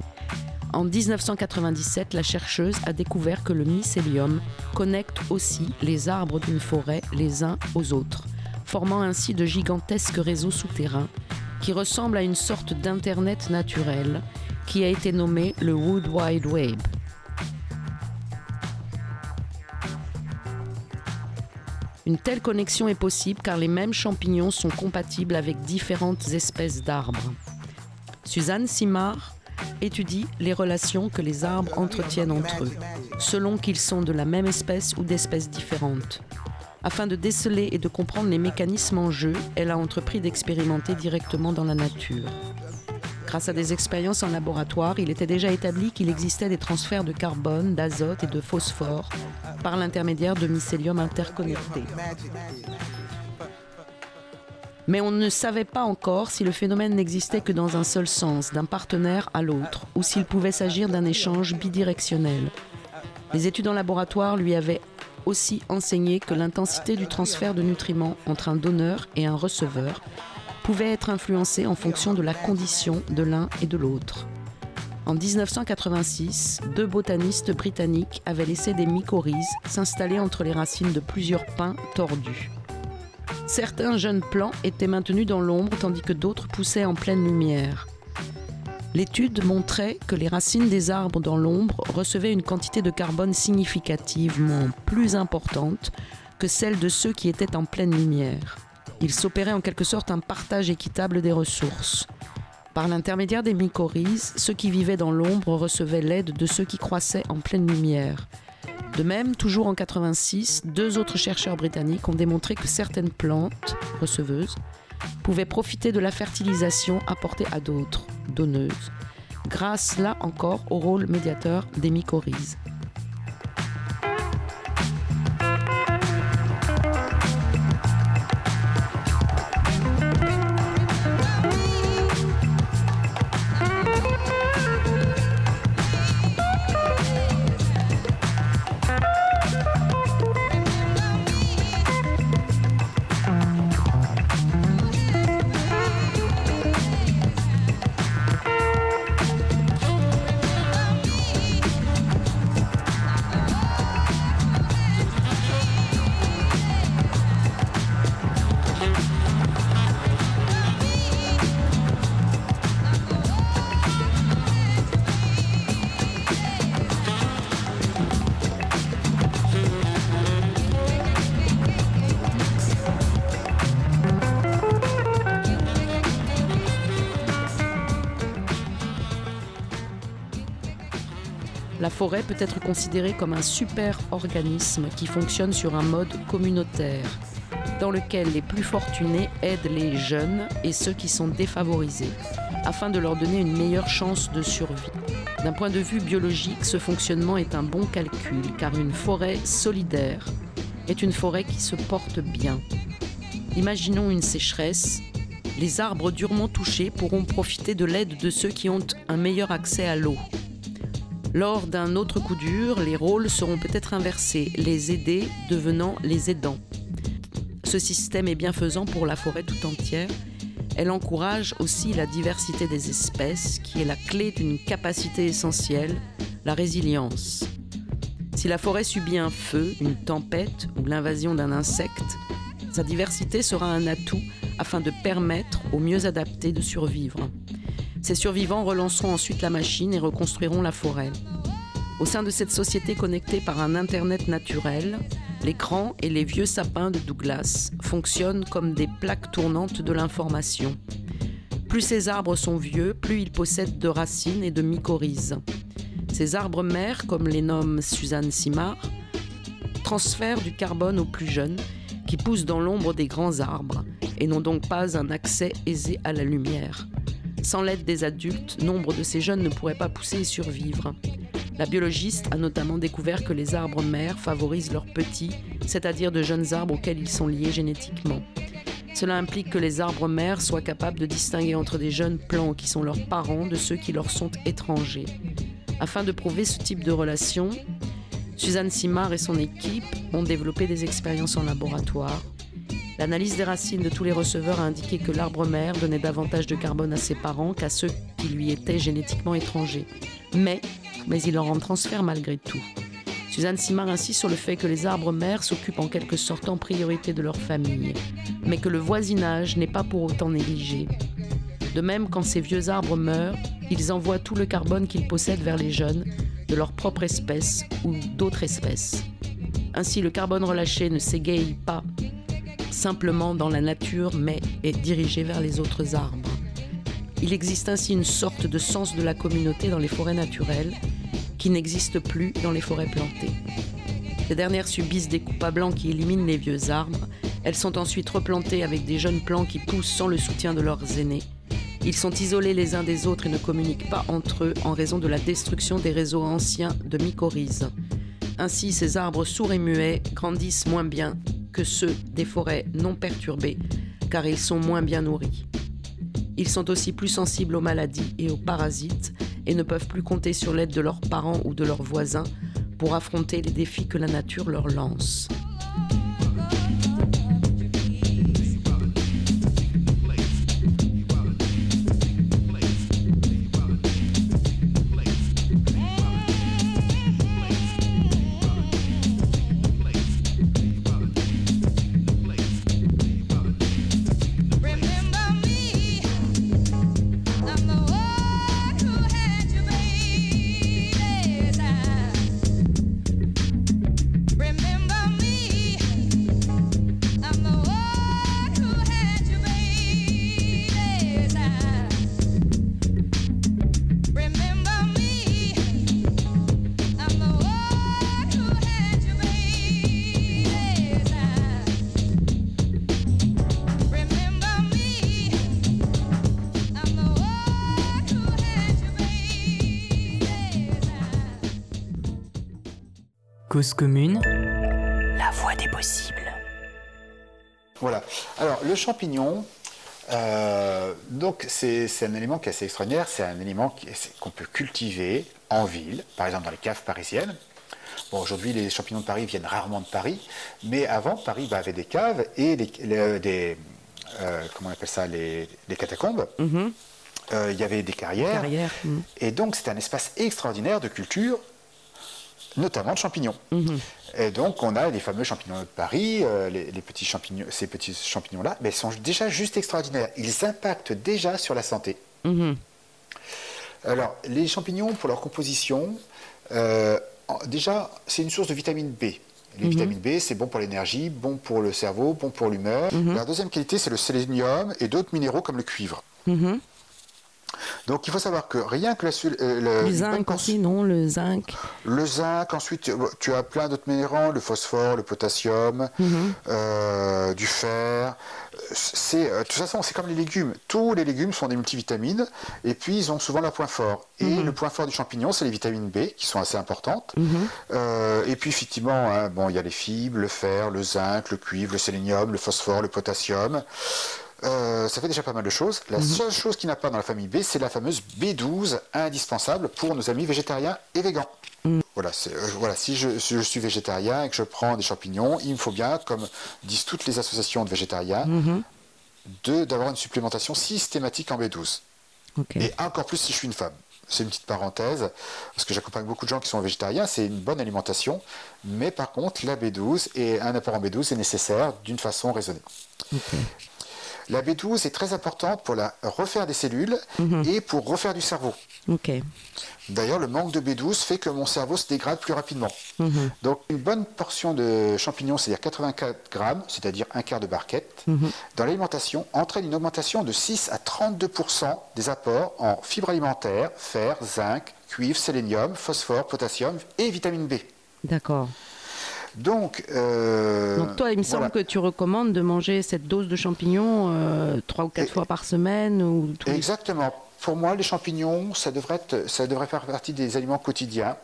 En 1997, la chercheuse a découvert que le mycélium connecte aussi les arbres d'une forêt les uns aux autres, formant ainsi de gigantesques réseaux souterrains qui ressemblent à une sorte d'Internet naturel qui a été nommé le Wood Wide Web. Une telle connexion est possible car les mêmes champignons sont compatibles avec différentes espèces d'arbres. Suzanne Simard étudie les relations que les arbres entretiennent entre eux, selon qu'ils sont de la même espèce ou d'espèces différentes. Afin de déceler et de comprendre les mécanismes en jeu, elle a entrepris d'expérimenter directement dans la nature. Grâce à des expériences en laboratoire, il était déjà établi qu'il existait des transferts de carbone, d'azote et de phosphore par l'intermédiaire de mycélium interconnectés. Mais on ne savait pas encore si le phénomène n'existait que dans un seul sens, d'un partenaire à l'autre, ou s'il pouvait s'agir d'un échange bidirectionnel. Les études en laboratoire lui avaient aussi enseigné que l'intensité du transfert de nutriments entre un donneur et un receveur pouvait être influencée en fonction de la condition de l'un et de l'autre. En 1986, deux botanistes britanniques avaient laissé des mycorhizes s'installer entre les racines de plusieurs pins tordus. Certains jeunes plants étaient maintenus dans l'ombre tandis que d'autres poussaient en pleine lumière. L'étude montrait que les racines des arbres dans l'ombre recevaient une quantité de carbone significativement plus importante que celle de ceux qui étaient en pleine lumière. Il s'opérait en quelque sorte un partage équitable des ressources. Par l'intermédiaire des mycorhizes, ceux qui vivaient dans l'ombre recevaient l'aide de ceux qui croissaient en pleine lumière. De même, toujours en 86, deux autres chercheurs britanniques ont démontré que certaines plantes receveuses pouvaient profiter de la fertilisation apportée à d'autres, donneuses, grâce là encore au rôle médiateur des mycorhizes. Être considérée comme un super organisme qui fonctionne sur un mode communautaire, dans lequel les plus fortunés aident les jeunes et ceux qui sont défavorisés, afin de leur donner une meilleure chance de survie. D'un point de vue biologique, ce fonctionnement est un bon calcul, car une forêt solidaire est une forêt qui se porte bien. Imaginons une sécheresse. Les arbres durement touchés pourront profiter de l'aide de ceux qui ont un meilleur accès à l'eau. Lors d'un autre coup dur, les rôles seront peut-être inversés, les aidés devenant les aidants. Ce système est bienfaisant pour la forêt tout entière. Elle encourage aussi la diversité des espèces, qui est la clé d'une capacité essentielle, la résilience. Si la forêt subit un feu, une tempête ou l'invasion d'un insecte, sa diversité sera un atout afin de permettre aux mieux adaptés de survivre. Ces survivants relanceront ensuite la machine et reconstruiront la forêt. Au sein de cette société connectée par un Internet naturel, grands et les vieux sapins de Douglas fonctionnent comme des plaques tournantes de l'information. Plus ces arbres sont vieux, plus ils possèdent de racines et de mycorhizes. Ces arbres mères, comme les nomme Suzanne Simard, transfèrent du carbone aux plus jeunes qui poussent dans l'ombre des grands arbres et n'ont donc pas un accès aisé à la lumière. Sans l'aide des adultes, nombre de ces jeunes ne pourraient pas pousser et survivre. La biologiste a notamment découvert que les arbres mères favorisent leurs petits, c'est-à-dire de jeunes arbres auxquels ils sont liés génétiquement. Cela implique que les arbres mères soient capables de distinguer entre des jeunes plants qui sont leurs parents de ceux qui leur sont étrangers. Afin de prouver ce type de relation, Suzanne Simard et son équipe ont développé des expériences en laboratoire. L'analyse des racines de tous les receveurs a indiqué que l'arbre mère donnait davantage de carbone à ses parents qu'à ceux qui lui étaient génétiquement étrangers. Mais, mais il en transfère malgré tout. Suzanne Simard insiste sur le fait que les arbres mères s'occupent en quelque sorte en priorité de leur famille, mais que le voisinage n'est pas pour autant négligé. De même, quand ces vieux arbres meurent, ils envoient tout le carbone qu'ils possèdent vers les jeunes, de leur propre espèce ou d'autres espèces. Ainsi, le carbone relâché ne s'égaye pas simplement dans la nature, mais est dirigé vers les autres arbres. Il existe ainsi une sorte de sens de la communauté dans les forêts naturelles qui n'existe plus dans les forêts plantées. Ces dernières subissent des coups à blancs qui éliminent les vieux arbres. Elles sont ensuite replantées avec des jeunes plants qui poussent sans le soutien de leurs aînés. Ils sont isolés les uns des autres et ne communiquent pas entre eux en raison de la destruction des réseaux anciens de mycorhizes. Ainsi, ces arbres sourds et muets grandissent moins bien que ceux des forêts non perturbées, car ils sont moins bien nourris. Ils sont aussi plus sensibles aux maladies et aux parasites et ne peuvent plus compter sur l'aide de leurs parents ou de leurs voisins pour affronter les défis que la nature leur lance. Cause commune, la voie des possibles. Voilà. Alors, le champignon, euh, donc c'est un élément qui est assez extraordinaire. C'est un élément qu'on peut cultiver en ville, par exemple dans les caves parisiennes. Bon, aujourd'hui, les champignons de Paris viennent rarement de Paris, mais avant, Paris bah, avait des caves et les- les- des, euh, comment on appelle ça, les, les catacombes. Euh, Il y avait des carrières. Carrière. mhm. Et donc, c'est un espace extraordinaire de culture, notamment de champignons. Et donc, on a les fameux champignons de Paris, euh, les, les petits champignons, ces petits champignons-là, mais ils sont déjà juste extraordinaires. Ils impactent déjà sur la santé. Alors, les champignons, pour leur composition, euh, déjà, c'est une source de vitamine B. Les vitamines B, c'est bon pour l'énergie, bon pour le cerveau, bon pour l'humeur. La deuxième qualité, c'est le sélénium et d'autres minéraux comme le cuivre. Donc, il faut savoir que rien que la, euh, le, zinc aussi, non Le zinc. le zinc, ensuite euh, tu as plein d'autres minéraux, le phosphore, le potassium, euh, du fer. C'est, de toute façon, c'est comme les légumes. Tous les légumes sont des multivitamines et puis ils ont souvent leur point fort. Et le point fort du champignon, c'est les vitamines B qui sont assez importantes. Euh, et puis effectivement, hein, bon, il y a les fibres, le fer, le zinc, le cuivre, le sélénium, le phosphore, le potassium. Euh, ça fait déjà pas mal de choses. La seule chose qui n'a pas dans la famille B, c'est la fameuse B12 indispensable pour nos amis végétariens et végans. Voilà, c'est- euh, voilà, si je, si je suis végétarien et que je prends des champignons, il me faut bien, comme disent toutes les associations de végétariens, de- d'avoir une supplémentation systématique en B12. Ok. Et encore plus si je suis une femme. C'est une petite parenthèse, parce que j'accompagne beaucoup de gens qui sont végétariens, c'est une bonne alimentation, mais par contre, la B12 et un apport en B12 est nécessaire d'une façon raisonnée. La B12 est très importante pour la refaire des cellules et pour refaire du cerveau. D'ailleurs, le manque de B12 fait que mon cerveau se dégrade plus rapidement. Donc, une bonne portion de champignons, c'est-à-dire 84 grammes, c'est-à-dire un quart de barquette, dans l'alimentation entraîne une augmentation de 6 à 32 des apports en fibres alimentaires, fer, zinc, cuivre, sélénium, phosphore, potassium et vitamine B. D'accord. Donc, euh, Donc toi, il me semble que tu recommandes de manger cette dose de champignons euh, trois ou quatre Et- fois par semaine ou tous les- Exactement. Pour moi, les champignons, ça devrait, être- ça devrait faire partie des aliments quotidiens.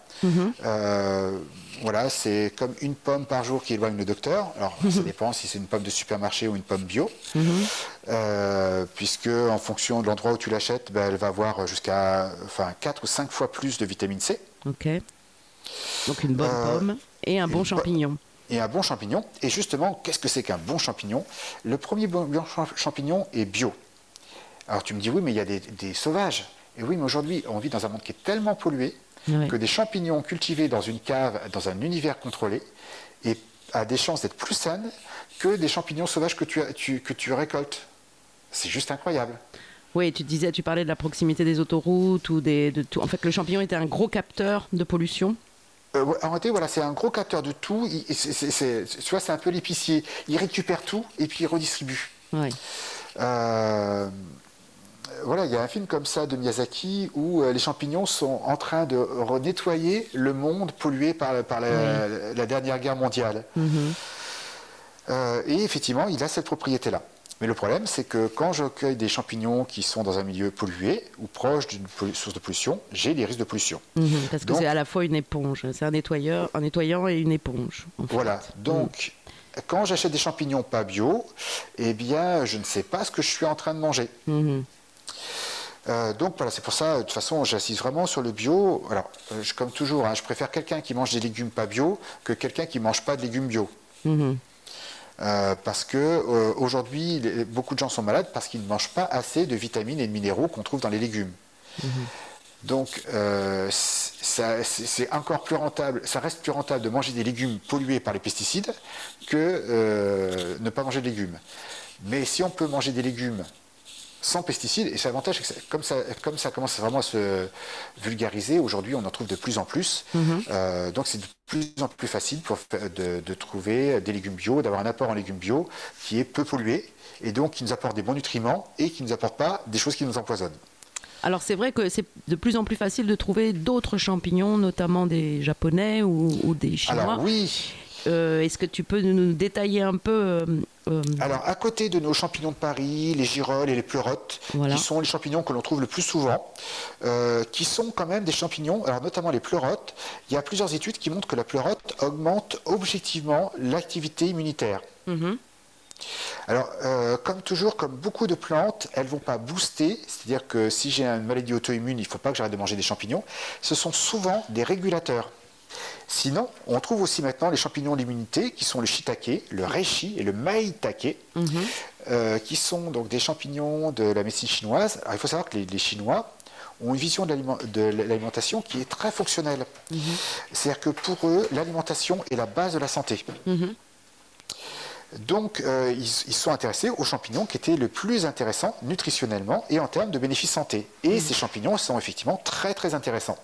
Euh, voilà, c'est comme une pomme par jour qui éloigne le docteur. Alors, ça dépend si c'est une pomme de supermarché ou une pomme bio. Euh, puisque, en fonction de l'endroit où tu l'achètes, ben, elle va avoir jusqu'à enfin, 4 ou 5 fois plus de vitamine C Ok. Donc une bonne Euh, pomme et un bon bo- champignon. et un bon champignon. Et justement, qu'est-ce que c'est qu'un bon champignon? Le premier bon bon champ- champignon est bio. Alors tu me dis oui, mais il y a des, des sauvages. Et oui, mais aujourd'hui, on vit dans un monde qui est tellement pollué que des champignons cultivés dans une cave, dans un univers contrôlé, et a des chances d'être plus saines que des champignons sauvages que tu, que tu récoltes. C'est juste incroyable. Oui, tu disais, tu parlais de la proximité des autoroutes ou des, de tout. En fait, le champignon était un gros capteur de pollution. Euh, en réalité, voilà, c'est un gros capteur de tout. Il- c'est- c'est- c'est- tu vois, c'est un peu l'épicier. Il récupère tout et puis il redistribue. Euh, voilà, il y a un film comme ça de Miyazaki où euh, les champignons sont en train de nettoyer le monde pollué par, par la, la dernière guerre mondiale. Euh, et effectivement, il a cette propriété-là. Mais le problème, c'est que quand je cueille des champignons qui sont dans un milieu pollué ou proche d'une source de pollution, j'ai des risques de pollution. Mhm, Parce que c'est à la fois une éponge. C'est un nettoyeur, un nettoyant et une éponge. en fait. Voilà. Donc, quand j'achète des champignons pas bio, eh bien, je ne sais pas ce que je suis en train de manger. Mhm. Euh, donc voilà, c'est pour ça, de toute façon, j'insiste vraiment sur le bio. Alors, euh, je- comme toujours, hein, je préfère quelqu'un qui mange des légumes pas bio que quelqu'un qui mange pas de légumes bio. Mhm. Euh, parce que euh, aujourd'hui, les- beaucoup de gens sont malades parce qu'ils ne mangent pas assez de vitamines et de minéraux qu'on trouve dans les légumes. Donc, euh, ça- c'est encore plus rentable, ça reste plus rentable de manger des légumes pollués par les pesticides que euh, ne pas manger de légumes. Mais si on peut manger des légumes sans pesticides, et c'est l'avantage, comme ça, comme ça commence vraiment à se vulgariser, aujourd'hui on en trouve de plus en plus, Euh, donc c'est de plus en plus facile pour, fa- de, de trouver des légumes bio, d'avoir un apport en légumes bio qui est peu pollué, et donc qui nous apporte des bons nutriments, et qui ne nous apporte pas des choses qui nous empoisonnent. Alors c'est vrai que c'est de plus en plus facile de trouver d'autres champignons, notamment des japonais ou, ou des chinois, Alors oui, Euh, Est-ce que tu peux nous détailler un peu euh, euh, Alors, à côté de nos champignons de Paris, les girolles et les pleurotes, Voilà. qui sont les champignons que l'on trouve le plus souvent, euh, qui sont quand même des champignons, alors notamment les pleurotes, il y a plusieurs études qui montrent que la pleurote augmente objectivement l'activité immunitaire. mhm, Alors, euh, comme toujours, comme beaucoup de plantes, elles ne vont pas booster, c'est-à-dire que si j'ai une maladie auto-immune, il ne faut pas que j'arrête de manger des champignons. Ce sont souvent des régulateurs. Sinon, on trouve aussi maintenant les champignons de l'immunité, qui sont le shiitake, le reishi et le maitake, mhm. euh, qui sont donc des champignons de la médecine chinoise. Alors, il faut savoir que les, les Chinois ont une vision de l'aliment- de l'alimentation qui est très fonctionnelle. C'est-à-dire que pour eux, l'alimentation est la base de la santé. Mhm. Donc, euh, ils, ils sont intéressés aux champignons qui étaient le plus intéressants nutritionnellement et en termes de bénéfices santé. Et ces champignons sont effectivement très très intéressants,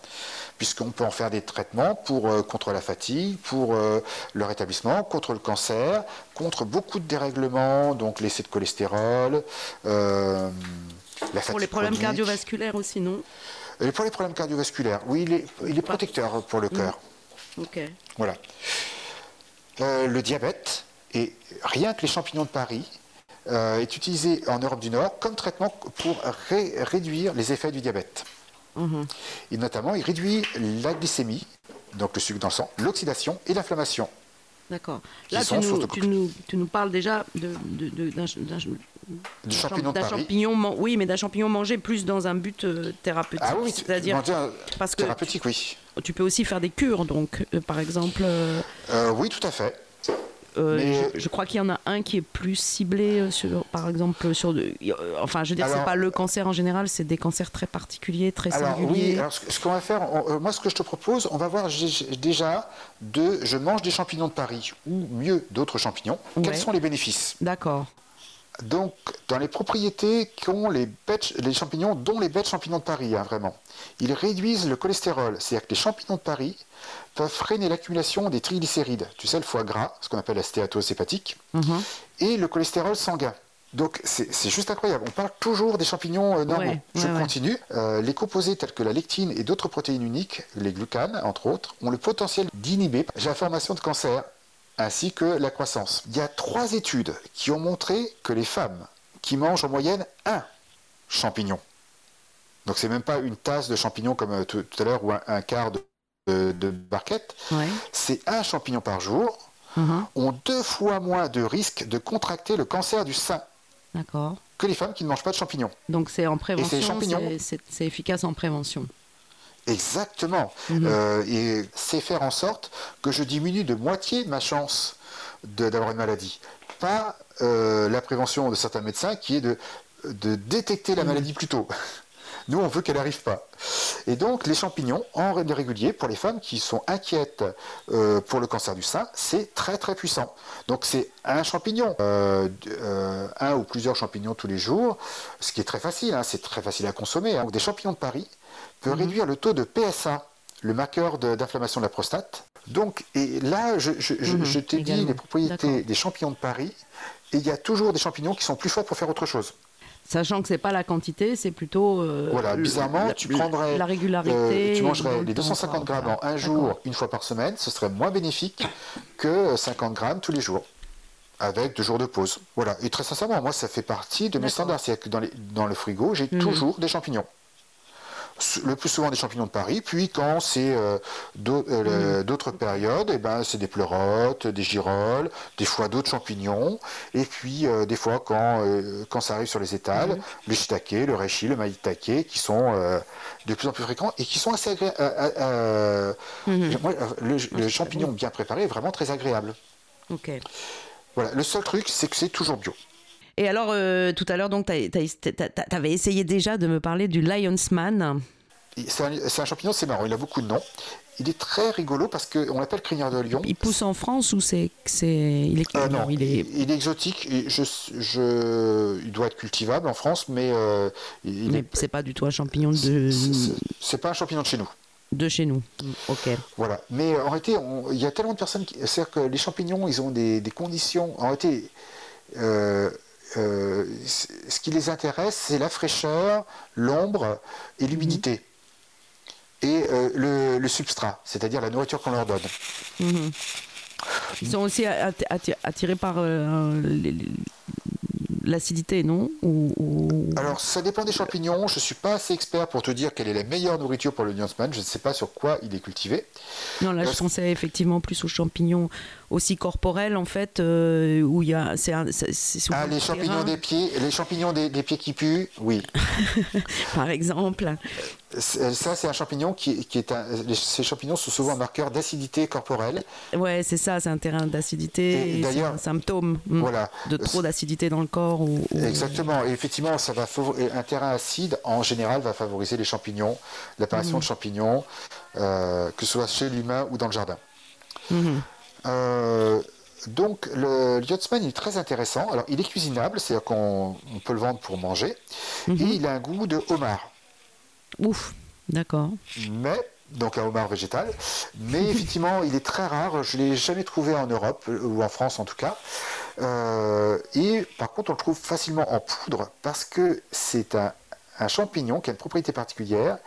puisqu'on peut en faire des traitements pour, euh, contre la fatigue, pour euh, le rétablissement, contre le cancer, contre beaucoup de dérèglements, donc l'essai de cholestérol, euh, la fatigue Pour les problèmes chronique. cardiovasculaires aussi, non? Et pour les problèmes cardiovasculaires, oui, il est, il est protecteur pour le cœur. Ok. Voilà. Le diabète, et rien que les champignons de Paris, euh, est utilisé en Europe du Nord comme traitement pour ré- réduire les effets du diabète. Mhm. Et notamment, il réduit la glycémie, donc le sucre dans le sang, l'oxydation et l'inflammation. D'accord. Là, tu nous, tu, nous, tu nous parles déjà de, de- de- d'un, d'un- champignon d'un champignon oui, mais d'un champignon mangé plus dans un but euh, thérapeutique. Ah oui, c'est-à-dire parce que thérapeutique, oui. tu peux aussi faire des cures, donc euh, par exemple, euh, Euh, oui, tout à fait. Euh, je, je crois qu'il y en a un qui est plus ciblé euh, sur, par exemple, sur, de- euh, enfin, je veux dire, c'est pas le cancer en général, c'est des cancers très particuliers, très Alors singuliers. oui, alors ce, ce qu'on va faire, on- moi ce que je te propose, on va voir déjà de je mange des champignons de Paris ou mieux d'autres champignons. Ouais. Quels sont les bénéfices? D'accord. Donc, dans les propriétés qu'ont les, bêtes, les champignons, dont les bêtes champignons de Paris, hein, vraiment, ils réduisent le cholestérol. C'est-à-dire que les champignons de Paris peuvent freiner l'accumulation des triglycérides, tu sais, le foie gras, ce qu'on appelle la stéatose hépatique, Mhm. et le cholestérol sanguin. Donc, c'est juste incroyable. On parle toujours des champignons euh, normaux. Ouais, Je ouais, ouais. continue. Euh, les composés tels que la lectine et d'autres protéines uniques, les glucanes, entre autres, ont le potentiel d'inhiber la formation de cancer ainsi que la croissance. Il y a trois études qui ont montré que les femmes qui mangent en moyenne un champignon, donc c'est même pas une tasse de champignons comme euh, tout, tout à l'heure ou un, un quart de, de- de barquette, Ouais. c'est un champignon par jour, Mhm. ont deux fois moins de risque de contracter le cancer du sein D'accord. que les femmes qui ne mangent pas de champignons. Donc c'est en prévention, c'est- efficace en prévention. Exactement. Mhm. Euh, et c'est faire en sorte que je diminue de moitié ma chance d'avoir une maladie. Pas euh, la prévention de certains médecins qui est de, de détecter la Mhm. maladie plus tôt. Nous, on veut qu'elle n'arrive pas. Et donc, les champignons, en règle régulier, pour les femmes qui sont inquiètes euh, pour le cancer du sein, c'est très très puissant. Donc, c'est un champignon, euh, euh, un ou plusieurs champignons tous les jours, ce qui est très facile, hein, c'est très facile à consommer. hein. Donc, des champignons de Paris peut réduire le taux de PSA, le marqueur d'inflammation de la prostate. Donc, et là, je, je, je- Mhm, je t'ai dit les propriétés des champignons de Paris, et il y a toujours des champignons qui sont plus forts pour faire autre chose. Sachant que c'est pas la quantité, c'est plutôt euh, Voilà, bizarrement, la- tu prendrais, la régularité. Euh, tu mangerais les temps, 250 quoi. grammes en un jour, une fois par semaine, ce serait moins bénéfique que 50 grammes tous les jours, avec deux jours de pause. Voilà, et très sincèrement, moi, ça fait partie de mes standards. C'est-à-dire que dans, les- dans le frigo, j'ai Mhm. toujours des champignons. Le plus souvent des champignons de Paris, puis quand c'est euh, euh, Mhm. d'autres périodes, eh ben, c'est des pleurotes, des girolles, des fois d'autres champignons, et puis euh, des fois quand, euh, quand ça arrive sur les étals, Mhm. le shiitake, le reishi, le maitake, qui sont de plus en plus fréquents et qui sont assez agréables. Mhm. le, le c'est champignon bien préparé est vraiment très agréable. Ok. Voilà. Le seul truc, c'est que c'est toujours bio. Et alors, euh, tout à l'heure, donc, tu avais essayé déjà de me parler du Lion's Man. C'est un, champignon, c'est marrant, il a beaucoup de noms. Il est très rigolo parce qu'on l'appelle crinière de lion. Il pousse en France ou c'est c'est il est Euh, non, il est il, est exotique. et Je, je, il doit être cultivable en France, mais euh, il mais est- c'est pas du tout un champignon de c'est- pas un champignon de chez nous. de chez nous. Ok. Voilà. Mais euh, en réalité, on- il y a tellement de personnes qui. C'est-à-dire que les champignons, ils ont des, des conditions. En réalité, euh, euh, ce qui les intéresse, c'est la fraîcheur, l'ombre et l'humidité. Et euh, le, le substrat, c'est-à-dire la nourriture qu'on leur donne. Mhm. Ils sont aussi atti- atti- attirés par euh, les- l'acidité, non ou, ou- Alors, ça dépend des champignons. Je suis pas assez expert pour te dire quelle est la meilleure nourriture pour le Newsman. Je ne sais pas sur quoi il est cultivé. Non, là, je pensais effectivement plus aux champignons aussi corporels, en fait, euh, où il y a. C'est un- c'est- c'est souvent Ah, le les champignons des pieds, les champignons des, des pieds qui puent, oui. Par exemple. C'est- Ça, c'est un champignon qui, qui est un. ces champignons sont souvent un marqueur d'acidité corporelle. Ouais, c'est ça, c'est un terrain d'acidité. Et et C'est d'ailleurs- un symptôme mm, Voilà. de trop d'acidité dans le corps. Exactement. Et effectivement, ça va un terrain acide, en général, va favoriser les champignons, l'apparition de champignons, euh, que ce soit chez l'humain ou dans le jardin. Mhm. Euh, donc, le Yachtsman il est très intéressant. Alors, il est cuisinable, c'est-à-dire qu'on on peut le vendre pour manger. Et il a un goût de homard. Ouf, d'accord. Mais, donc un homard végétal. Mais effectivement, il est très rare. Je ne l'ai jamais trouvé en Europe, ou en France en tout cas. Euh, et par contre, on le trouve facilement en poudre parce que c'est un, un champignon qui a une propriété particulière.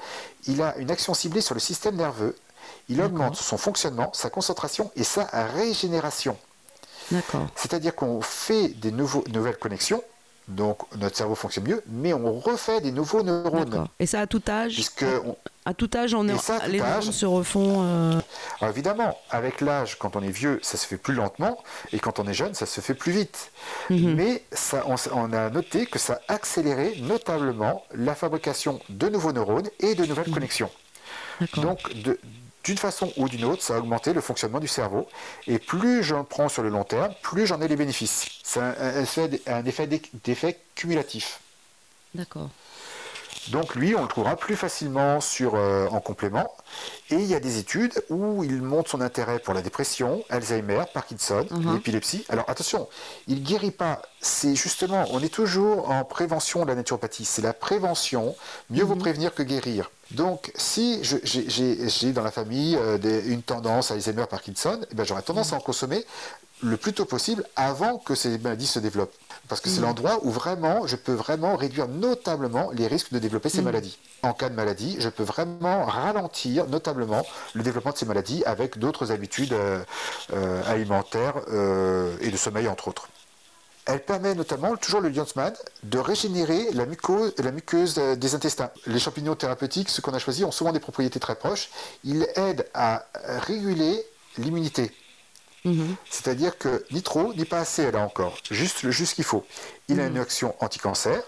Il a une action ciblée sur le système nerveux. Il augmente son fonctionnement, sa concentration et sa régénération. D'accord. C'est-à-dire qu'on fait des nouveaux, nouvelles connexions, donc notre cerveau fonctionne mieux, mais on refait des nouveaux neurones. D'accord. Et ça à tout âge? Puisque, on- À tout âge, on est- ça, les âge- se refont. euh, alors évidemment, avec l'âge, quand on est vieux, ça se fait plus lentement, et quand on est jeune, ça se fait plus vite. Mhm. Mais ça, on, a noté que ça a accéléré notablement la fabrication de nouveaux neurones et de nouvelles connexions. Mhm. D'accord. Donc, de- d'une façon ou d'une autre, ça a augmenté le fonctionnement du cerveau. Et plus j'en prends sur le long terme, plus j'en ai les bénéfices. C'est un, un effet, un effet cumulatif. D'accord. Donc lui, on le trouvera plus facilement sur, euh, en complément. Et il y a des études où il montre son intérêt pour la dépression, Alzheimer, Parkinson, Mhm. l'épilepsie. Alors attention, il guérit pas. C'est justement, on est toujours en prévention de la naturopathie. C'est la prévention. Mieux vaut prévenir que guérir. Donc si j'ai- dans la famille euh, des- une tendance à Alzheimer, Parkinson, eh ben, j'aurais tendance à en consommer le plus tôt possible avant que ces maladies se développent. Parce que c'est l'endroit où vraiment, je peux vraiment réduire notablement les risques de développer ces maladies. En cas de maladie, je peux vraiment ralentir notablement le développement de ces maladies avec d'autres habitudes euh, euh, alimentaires euh, et de sommeil, entre autres. Elle permet notamment, toujours le Lionsman, de régénérer la muqueuse, la muqueuse euh, des intestins. Les champignons thérapeutiques, ceux qu'on a choisis, ont souvent des propriétés très proches. Ils aident à réguler l'immunité. Mhm. C'est-à-dire que ni trop, ni pas assez, là encore. Juste le juste qu'il faut. Il a une action anti-cancer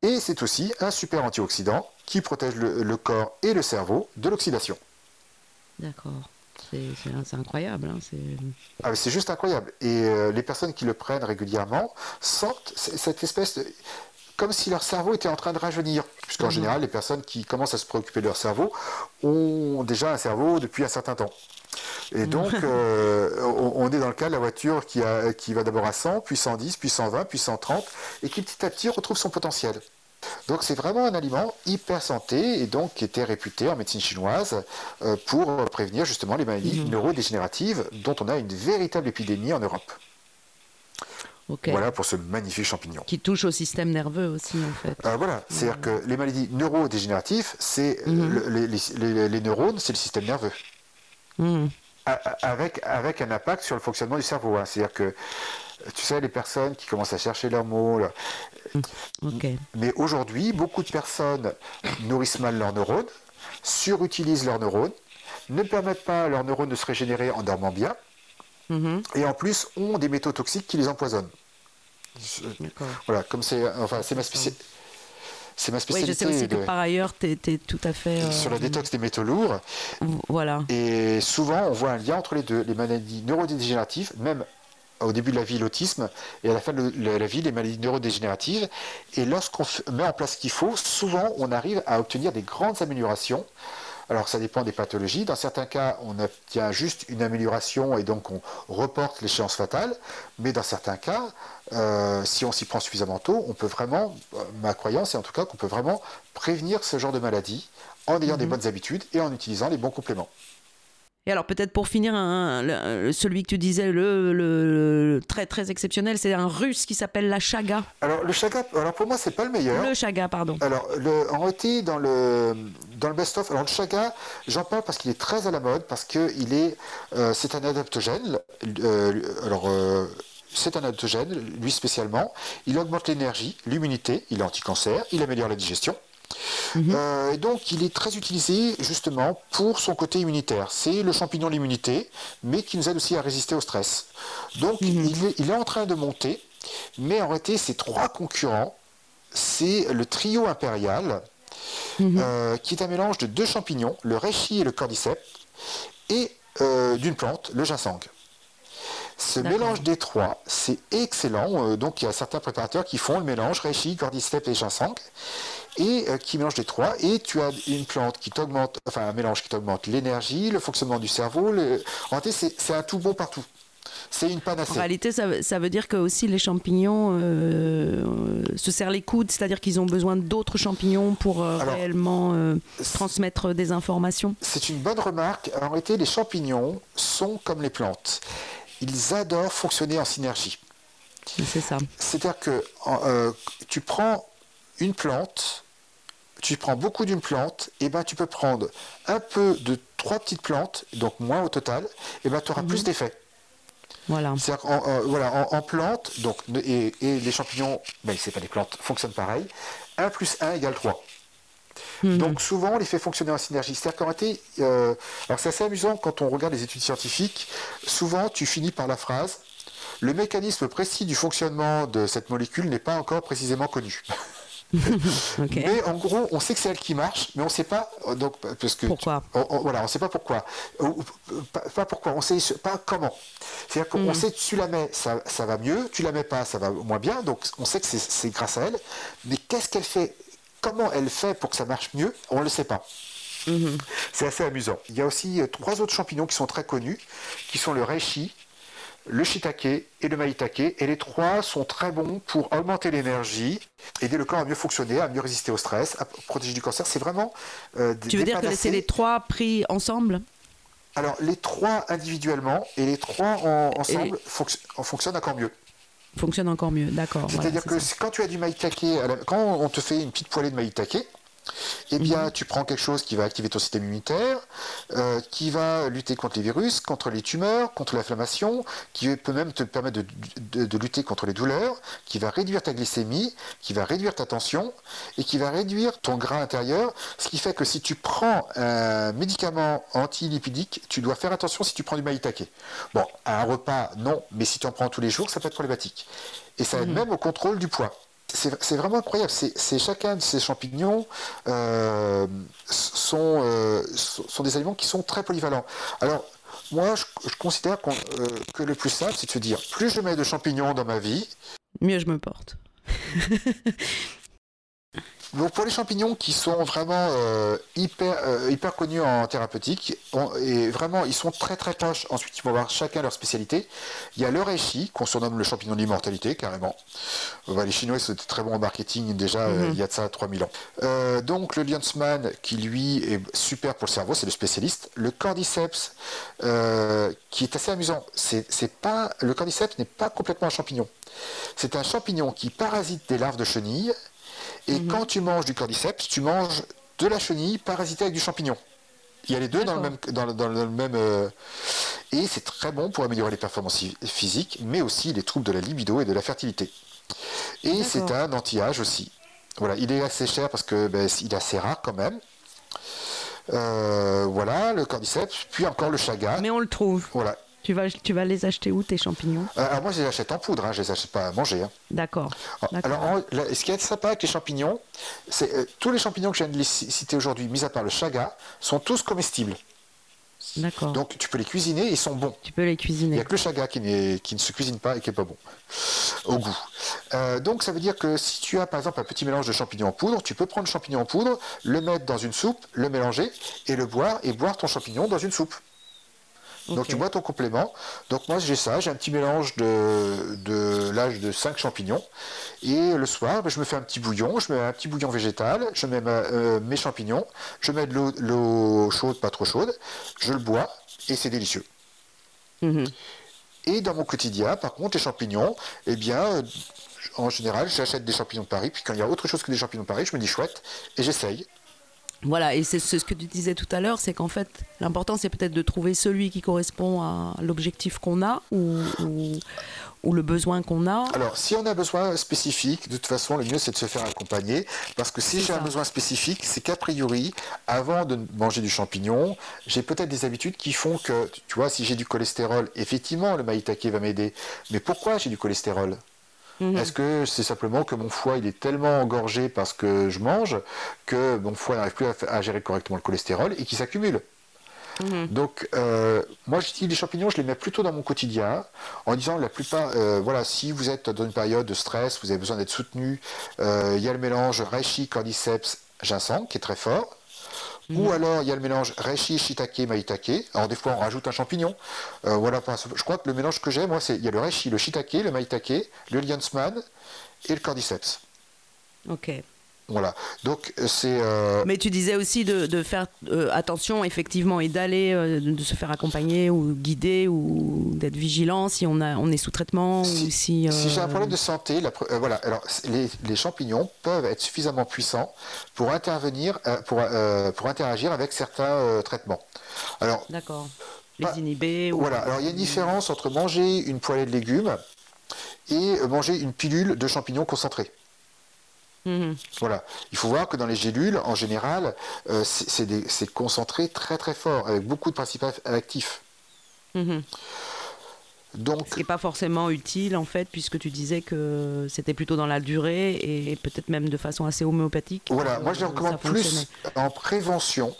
et c'est aussi un super antioxydant qui protège le, le corps et le cerveau de l'oxydation. D'accord. C'est incroyable. hein, c'est- Ah, c'est juste incroyable. Et euh, les personnes qui le prennent régulièrement sentent cette espèce de... comme si leur cerveau était en train de rajeunir. Puisqu'en général, les personnes qui commencent à se préoccuper de leur cerveau ont déjà un cerveau depuis un certain temps. Et donc, euh, on, on est dans le cas de la voiture qui, a- qui va d'abord à 100, puis 110, puis 120, puis 130, et qui petit à petit retrouve son potentiel. Donc c'est vraiment un aliment hyper santé et donc qui était réputé en médecine chinoise euh, pour prévenir justement les maladies neurodégénératives dont on a une véritable épidémie en Europe. Voilà pour ce magnifique champignon. Qui touche au système nerveux aussi, en fait. Euh, voilà, c'est-à-dire que les maladies neurodégénératives, c'est euh, le- les, les- les- les neurones, c'est le système nerveux. A- Avec, avec un impact sur le fonctionnement du cerveau. hein. C'est-à-dire que, tu sais, les personnes qui commencent à chercher leurs mots, Ok. Mais aujourd'hui, beaucoup de personnes nourrissent mal leurs neurones, surutilisent leurs neurones, ne permettent pas à leurs neurones de se régénérer en dormant bien, Mhm. et en plus ont des métaux toxiques qui les empoisonnent. Je-. Voilà, comme c'est, enfin, c'est ma, spéci- c'est ma Oui, spécialité je sais aussi que par ailleurs, tu es, tout à fait. euh, sur la détox des métaux lourds. Voilà. Et souvent, on voit un lien entre les deux. Les maladies neurodégénératives, même au début de la vie, l'autisme, et à la fin de la vie, les maladies neurodégénératives. Et lorsqu'on met en place ce qu'il faut, souvent, on arrive à obtenir des grandes améliorations. Alors, ça dépend des pathologies. Dans certains cas, on obtient juste une amélioration et donc on reporte l'échéance fatale. Mais dans certains cas, euh, si on s'y prend suffisamment tôt, on peut vraiment, euh, ma croyance est en tout cas qu'on peut vraiment prévenir ce genre de maladie en ayant des bonnes habitudes et en utilisant les bons compléments. Et alors peut-être pour finir, un- le- celui que tu disais, le, le- le très très exceptionnel, c'est un russe qui s'appelle la chaga. Alors le chaga, alors pour moi c'est pas le meilleur. Le chaga, pardon. Alors, le, en réalité, dans le, dans le best-of, alors le chaga, j'en parle parce qu'il est très à la mode, parce que il est, euh, c'est un adaptogène. euh, alors, euh, c'est un adaptogène, lui spécialement. Il augmente l'énergie, l'immunité, il est anti-cancer, il améliore la digestion. Euh, et donc, il est très utilisé justement pour son côté immunitaire. C'est le champignon de l'immunité, mais qui nous aide aussi à résister au stress. Donc, il, est, il est en train de monter, mais en réalité, ces trois concurrents, c'est le trio impérial, euh, qui est un mélange de deux champignons, le reishi et le cordyceps, et euh, d'une plante, le ginseng. Ce mélange des trois, c'est excellent. Donc il y a certains préparateurs qui font le mélange reishi, cordyceps et ginseng, et euh, qui mélangent les trois. Et tu as une plante qui t'augmente, enfin un mélange qui t'augmente l'énergie, le fonctionnement du cerveau. le- En réalité, c'est- un tout bon partout. C'est une En panacée. réalité, ça, veut- ça veut dire que aussi les champignons euh, euh, se serrent les coudes, c'est-à-dire qu'ils ont besoin d'autres champignons pour euh, Alors, réellement euh, transmettre des informations. C'est une bonne remarque. En réalité, les champignons sont comme les plantes. Ils adorent fonctionner en synergie. C'est ça. C'est-à-dire que en- tu prends une plante, tu prends beaucoup d'une plante, et ben tu peux prendre un peu de trois petites plantes, donc moins au total, et ben tu auras plus d'effet. Voilà. C'est-à-dire qu'en euh, voilà, en, en plante, donc, et, et les champignons, ben, c'est pas des plantes, fonctionnent pareil. 1 plus 1 égale 3. Mhm. Donc souvent, on les fait fonctionner en synergie. C'est-à-dire qu'en réalité, euh, alors c'est assez amusant quand on regarde les études scientifiques, souvent tu finis par la phrase le mécanisme précis du fonctionnement de cette molécule n'est pas encore précisément connu. Mais en gros, on sait que c'est elle qui marche, mais on ne sait pas euh, donc parce que Pourquoi on, on- voilà, on sait pas pourquoi. Ou- ou- pas, pas pourquoi, on sait pas comment. C'est-à-dire qu'on Mm. sait que tu la mets, ça, ça va mieux, tu la mets pas, ça va moins bien, donc on sait que c'est- grâce à elle. Mais qu'est-ce qu'elle fait Comment elle fait pour que ça marche mieux On ne le sait pas. Mhm. C'est assez amusant. Il y a aussi euh, trois autres champignons qui sont très connus, qui sont le reishi, le shiitake et le maitake. Et les trois sont très bons pour augmenter l'énergie, aider le corps à mieux fonctionner, à mieux résister au stress, à protéger du cancer. C'est vraiment. euh, Tu veux dire que c'est les trois pris ensemble? Alors, les trois individuellement et les trois en- ensemble fonc- en fonctionnent encore mieux. fonctionnent encore mieux. D'accord. C'est-à-dire c'est que quand tu as du maïtake, quand on te fait une petite poêlée de maïtake, eh bien, Mhm. tu prends quelque chose qui va activer ton système immunitaire, euh, qui va lutter contre les virus, contre les tumeurs, contre l'inflammation, qui peut même te permettre de, de- de lutter contre les douleurs, qui va réduire ta glycémie, qui va réduire ta tension et qui va réduire ton gras intérieur. Ce qui fait que si tu prends un médicament antilipidique, tu dois faire attention si tu prends du maïtake. Bon, à un repas, non, mais si tu en prends tous les jours, ça peut être problématique. Et ça aide même au contrôle du poids. C'est vraiment incroyable. C'est chacun de ces champignons euh, sont, euh, sont des aliments qui sont très polyvalents. Alors, moi, je, considère euh, que le plus simple, c'est de se dire plus je mets de champignons dans ma vie, Mieux je me porte. Donc pour les champignons qui sont vraiment euh, hyper, euh, hyper connus en thérapeutique, on- et vraiment ils sont très très proches, ensuite ils vont avoir chacun leur spécialité. Il y a le reishi, qu'on surnomme le champignon de l'immortalité carrément. Euh, bah, les Chinois ils étaient très bons en marketing déjà euh, il y a de ça 3000 ans. Donc le Liansman qui lui est super pour le cerveau, c'est le spécialiste. Le cordyceps qui est assez amusant, c'est pas le cordyceps n'est pas complètement un champignon. C'est un champignon qui parasite des larves de chenilles et quand tu manges du cordyceps, tu manges de la chenille parasitée avec du champignon. Il y a les deux dans le même, dans, le- dans le même euh, et c'est très bon pour améliorer les performances phy- physiques, mais aussi les troubles de la libido et de la fertilité. Et c'est un anti-âge aussi. Voilà, il est assez cher parce que ben, il est assez rare quand même. Euh, voilà, le cordyceps, puis encore le chaga. Mais on le trouve. Voilà. Tu vas, tu vas les acheter où tes champignons Euh, moi, je les achète en poudre, hein, je les achète pas à manger. hein. D'accord. D'accord. Alors, en- là, ce qui est sympa avec les champignons, c'est euh, tous les champignons que je viens de les citer aujourd'hui, mis à part le chaga, sont tous comestibles. D'accord. Donc tu peux les cuisiner, ils sont bons. Tu peux les Il n'y cuisiner. a que le chaga qui ne se cuisine pas et qui n'est pas bon au goût. Euh, donc ça veut dire que si tu as par exemple un petit mélange de champignons en poudre, tu peux prendre le champignon en poudre, le mettre dans une soupe, le mélanger et le boire et boire ton champignon dans une soupe. Donc tu bois ton complément. Donc moi j'ai ça, j'ai un petit mélange de, de l'âge de 5 champignons. Et le soir, ben, je me fais un petit bouillon, je mets un petit bouillon végétal, je mets ma- euh, mes champignons, je mets de l'eau- l'eau chaude, pas trop chaude, je le bois et c'est délicieux. Mhm. Et dans mon quotidien, par contre, les champignons, eh bien, euh, en général, j'achète des champignons de Paris, puis quand il y a autre chose que des champignons de Paris, je me dis chouette, et j'essaye. Voilà, et c'est ce que tu disais tout à l'heure, c'est qu'en fait, l'important c'est peut-être de trouver celui qui correspond à l'objectif qu'on a ou, ou- ou le besoin qu'on a. Alors, si on a besoin spécifique, de toute façon, le mieux c'est de se faire accompagner. Parce que si j'ai un besoin spécifique, c'est qu'a priori, avant de manger du champignon, j'ai peut-être des habitudes qui font que, tu vois, si j'ai du cholestérol, effectivement, le maïtake va m'aider. Mais pourquoi j'ai du cholestérol? Mhm. Est-ce que c'est simplement que mon foie il est tellement engorgé parce que je mange que mon foie n'arrive plus à, gérer correctement le cholestérol et qu'il s'accumule? Mhm. donc, euh, moi, je dis les champignons, je les mets plutôt dans mon quotidien, en disant la plupart, euh, voilà, si vous êtes dans une période de stress, vous avez besoin d'être soutenu, euh, il y a le mélange reishi, cordyceps, ginseng, qui est très fort. Ou alors il y a le mélange reishi, shiitake, maitake. Alors des fois on rajoute un champignon. Euh, voilà, je crois que le mélange que j'ai, moi, c'est il y a le reishi, le shiitake, le maitake, le liansman et le cordyceps. Ok. Voilà. Donc euh, c'est euh, Mais tu disais aussi de, de faire euh, attention, effectivement, et d'aller, euh, de se faire accompagner ou guider ou d'être vigilant si on, a, on est sous traitement ou si. Si j'ai un problème de santé, la voilà, alors les, les champignons peuvent être suffisamment puissants pour intervenir, pour, pour interagir avec certains traitements. Alors D'accord. Les inhiber. ou- voilà, alors il y a une différence entre manger une poêlée de légumes et manger une pilule de champignons concentrés. Mhm. Voilà, il faut voir que dans les gélules, en général, euh, c'est concentré très très fort, avec beaucoup de principes actifs. Mhm. Donc, Ce qui n'est pas forcément utile, en fait, puisque tu disais que c'était plutôt dans la durée et peut-être même de façon assez homéopathique. Voilà, moi je recommande plus en prévention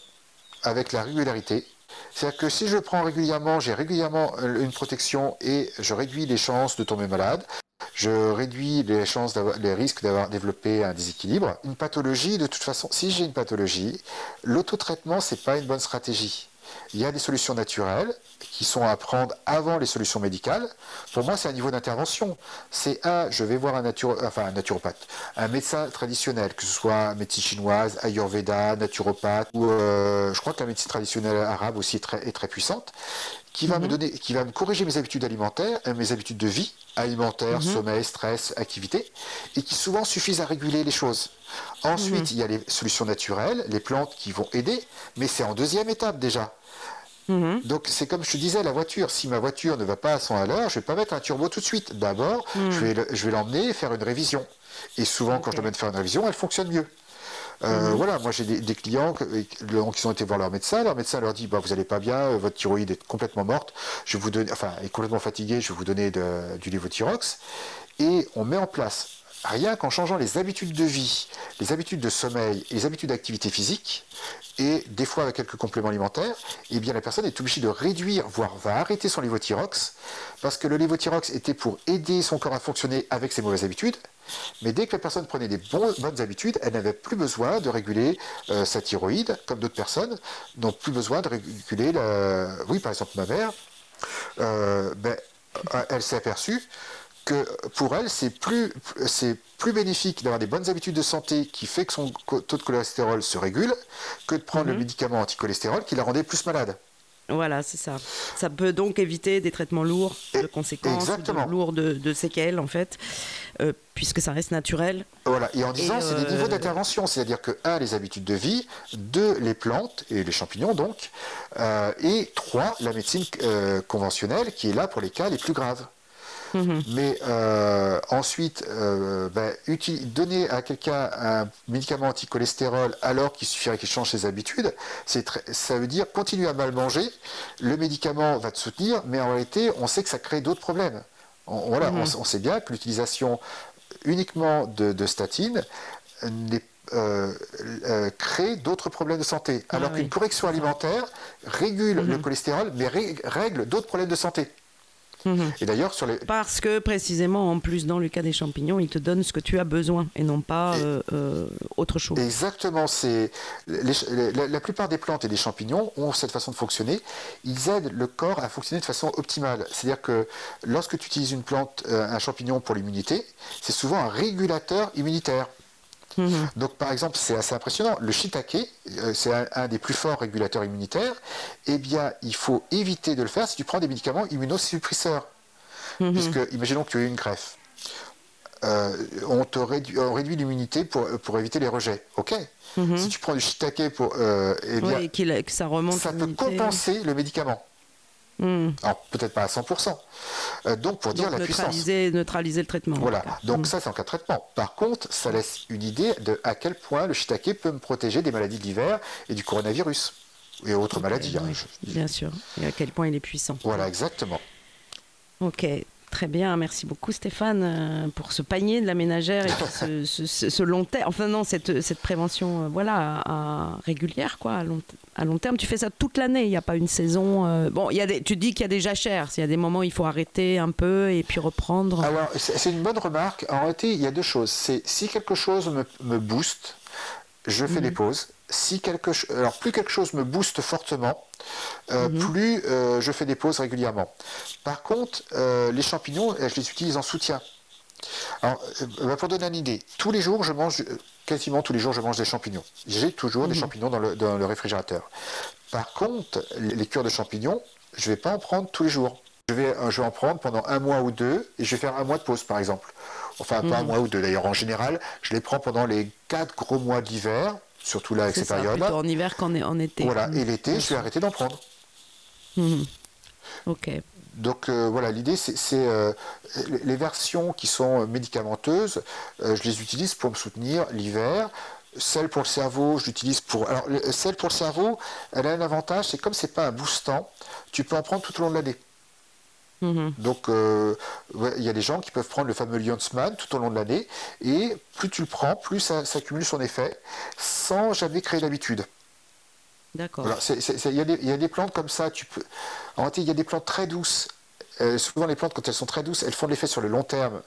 avec la régularité. C'est-à-dire que si je prends régulièrement, j'ai régulièrement euh, une protection et je réduis les chances de tomber malade. Je réduis les chances les risques d'avoir développé un déséquilibre. Une pathologie, de toute façon, si j'ai une pathologie, l'autotraitement, c'est pas une bonne stratégie. Il y a des solutions naturelles qui sont à prendre avant les solutions médicales. Pour moi, c'est un niveau d'intervention. C'est un, je vais voir un, naturopathe, un médecin traditionnel, que ce soit médecine chinoise, ayurveda, naturopathe, ou euh, je crois que la médecine traditionnelle arabe aussi est est très puissante, qui va me donner, qui va me corriger mes habitudes alimentaires, euh, mes habitudes de vie, alimentaire, sommeil, stress, activité, et qui souvent suffisent à réguler les choses. Ensuite, il y a les solutions naturelles, les plantes qui vont aider, mais c'est en deuxième étape déjà. Mhm. Donc c'est comme je te disais, la voiture, si ma voiture ne va pas à 100 à l'heure, je vais pas mettre un turbo tout de suite. D'abord, je vais le- je vais l'emmener faire une révision. Et souvent, quand je l'emmène faire une révision, elle fonctionne mieux. Euh, Voilà, moi j'ai des, des clients qui ont été voir leur médecin. Leur médecin leur dit bah, Vous n'allez pas bien, euh, votre thyroïde est complètement morte, je vous donner, enfin, est complètement fatiguée, je vais vous donner de- du lévothyrox. Et on met en place, rien qu'en changeant les habitudes de vie, les habitudes de sommeil les habitudes d'activité physique, et des fois avec quelques compléments alimentaires, eh bien la personne est obligée de réduire, voire va arrêter son lévothyrox, parce que le lévothyrox était pour aider son corps à fonctionner avec ses mauvaises habitudes, mais dès que la personne prenait des bons- bonnes habitudes, elle n'avait plus besoin de réguler euh, sa thyroïde, comme d'autres personnes n'ont plus besoin de réguler la... Oui, par exemple ma mère, euh, ben, euh, elle s'est aperçue que pour elle, c'est plus, c'est plus bénéfique d'avoir des bonnes habitudes de santé qui fait que son taux de cholestérol se régule que de prendre le médicament anticholestérol qui la rendait plus malade. Voilà, c'est ça. Ça peut donc éviter des traitements lourds de conséquences, exactement. de- lourds de, de séquelles, en fait, euh, puisque ça reste naturel. Voilà. Et en disant, c'est des euh, niveaux d'intervention, c'est-à-dire que, un, les habitudes de vie, deux, les plantes et les champignons, donc, euh, et trois, la médecine euh, conventionnelle qui est là pour les cas les plus graves. Mais euh, ensuite, euh, ben, donner à quelqu'un un médicament anti-cholestérol alors qu'il suffirait qu'il change ses habitudes, ça veut dire continuer à mal manger. Le médicament va te soutenir, mais en réalité, on sait que ça crée d'autres problèmes. On, voilà, s- on sait bien que l'utilisation uniquement de, de statines n'est- euh, euh, crée d'autres problèmes de santé. Alors oui. qu'une correction alimentaire régule le cholestérol, mais règle d'autres problèmes de santé. Et d'ailleurs, sur les, Parce que précisément, en plus, dans le cas des champignons, ils te donnent ce que tu as besoin et non pas euh, euh, autre chose. Exactement, c'est les- les- la, la plupart des plantes et des champignons ont cette façon de fonctionner. Ils aident le corps à fonctionner de façon optimale. C'est-à-dire que lorsque tu utilises une plante, euh, un champignon pour l'immunité, c'est souvent un régulateur immunitaire. Mhm. Donc, par exemple, c'est assez impressionnant. Le shiitake, euh, c'est un, un des plus forts régulateurs immunitaires. Eh bien, il faut éviter de le faire si tu prends des médicaments immunosuppresseurs. Mhm. Puisque, imaginons que tu aies une greffe. Euh, on, te réduit, on réduit l'immunité pour, pour éviter les rejets. OK Si tu prends du shiitake pour. euh, eh bien, qu'il- que ça remonte. ça peut compenser le médicament. Mhm. Alors, peut-être pas à 100%. Euh, donc, pour dire Donc, la puissance. neutraliser, neutraliser le traitement. Voilà, donc ça c'est en cas de traitement. Par contre, ça laisse une idée de à quel point le shiitake peut me protéger des maladies de l'hiver et du coronavirus et autres maladies. hein, je- Bien sûr. Et à quel point il est puissant. Voilà, exactement. Ok, très bien. Merci beaucoup Stéphane euh, pour ce panier de la ménagère et puis ce, ce- ce- ce long terme. Enfin non, cette, cette prévention, euh, voilà, à- à- régulière quoi, à long, à long terme. Tu fais ça toute l'année. Il n'y a pas une saison. euh, Bon, il y a des, tu dis qu'il y a des jachères. Il y a des moments où il faut arrêter un peu et puis reprendre. Alors, c'est c'est une bonne remarque. En réalité, il y a deux choses. C'est si quelque chose me, me booste, je fais des pauses. Si quelque alors plus quelque chose me booste fortement, euh, plus euh, je fais des pauses régulièrement. Par contre, euh, les champignons, je les utilise en soutien. Alors, bah, pour donner une idée, tous les jours, je mange, quasiment tous les jours, je mange des champignons. J'ai toujours des champignons dans le, dans le réfrigérateur. Par contre, les, cures de champignons, je ne vais pas en prendre tous les jours. Je vais, je vais en prendre pendant un mois ou deux et je vais faire un mois de pause, par exemple. Enfin, pas un mois ou deux d'ailleurs. En général, je les prends pendant les quatre gros mois de l'hiver, surtout là avec ces périodes-là. en hiver qu'en en été. Voilà, et l'été, je vais arrêter d'en prendre. Mhm. Ok. Donc euh, voilà, l'idée c'est euh, les versions qui sont médicamenteuses, euh, je les utilise pour me soutenir l'hiver. Celle pour le cerveau, je l'utilise pour. Alors le- celle pour le cerveau, elle a un avantage, c'est comme c'est pas un boostant, tu peux en prendre tout au long de l'année. Mhm. Donc euh, ouais, il y a des gens qui peuvent prendre le fameux Lionsman tout au long de l'année, et plus tu le prends, plus ça, ça cumule son effet, sans jamais créer l'habitude. D'accord. Il y, a des- il y a des plantes comme ça, tu peux. En réalité, il y a des plantes très douces. Euh, souvent, les plantes, quand elles sont très douces, elles font de l'effet sur le long terme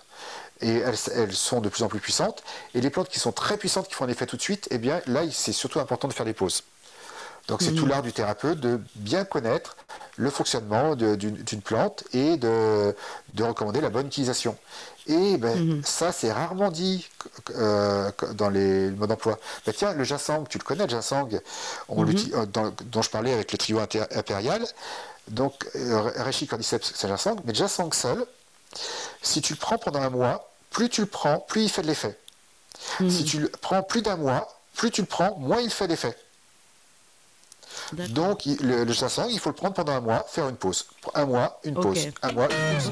et elles, elles sont de plus en plus puissantes. Et les plantes qui sont très puissantes, qui font un effet tout de suite, eh bien, là, c'est surtout important de faire des pauses. Donc, c'est tout l'art du thérapeute de bien connaître le fonctionnement d'une plante et de, de recommander la bonne utilisation. Et ben, ça, c'est rarement dit euh, dans les modes d'emploi. Ben, tiens, le ginseng, tu le connais, le ginseng, on l'utilise- euh, dans- dont je parlais avec le trio impérial. Donc, euh, Reishi cordyceps, c'est ginseng, mais le ginseng seul, si tu le prends pendant un mois, plus tu le prends, plus il fait de l'effet. Si tu le prends plus d'un mois, plus tu le prends, moins il fait d'effet. Donc, il- le, le ginseng, il faut le prendre pendant un mois, faire une pause. Un mois, une pause. Un mois, une pause.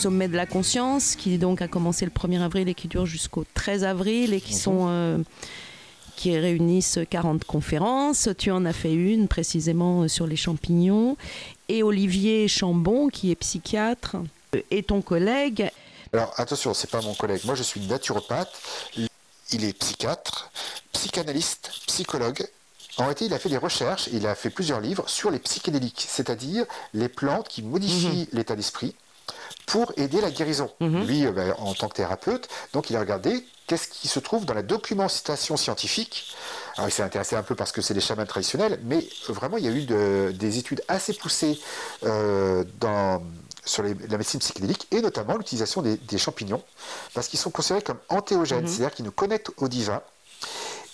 Sommet de la conscience, qui donc a commencé le 1er avril et qui dure jusqu'au 13 avril et qui Mhm. sont euh, qui réunissent 40 conférences. Tu en as fait une précisément euh, sur les champignons. Et Olivier Chambon, qui est psychiatre, euh, est ton collègue. Alors attention, c'est pas mon collègue. Moi, je suis naturopathe. Il est psychiatre, psychanalyste, psychologue. En réalité, il a fait des recherches, il a fait plusieurs livres sur les psychédéliques, c'est-à-dire les plantes qui modifient l'état d'esprit pour aider la guérison. Lui, euh, ben, en tant que thérapeute, donc il a regardé qu'est-ce qui se trouve dans la documentation scientifique. Alors il s'est intéressé un peu parce que c'est des chamans traditionnels, mais vraiment il y a eu de- des études assez poussées euh, dans, sur les- la médecine psychédélique et notamment l'utilisation des, des champignons parce qu'ils sont considérés comme antéogènes, c'est-à-dire qu'ils nous connectent au divin.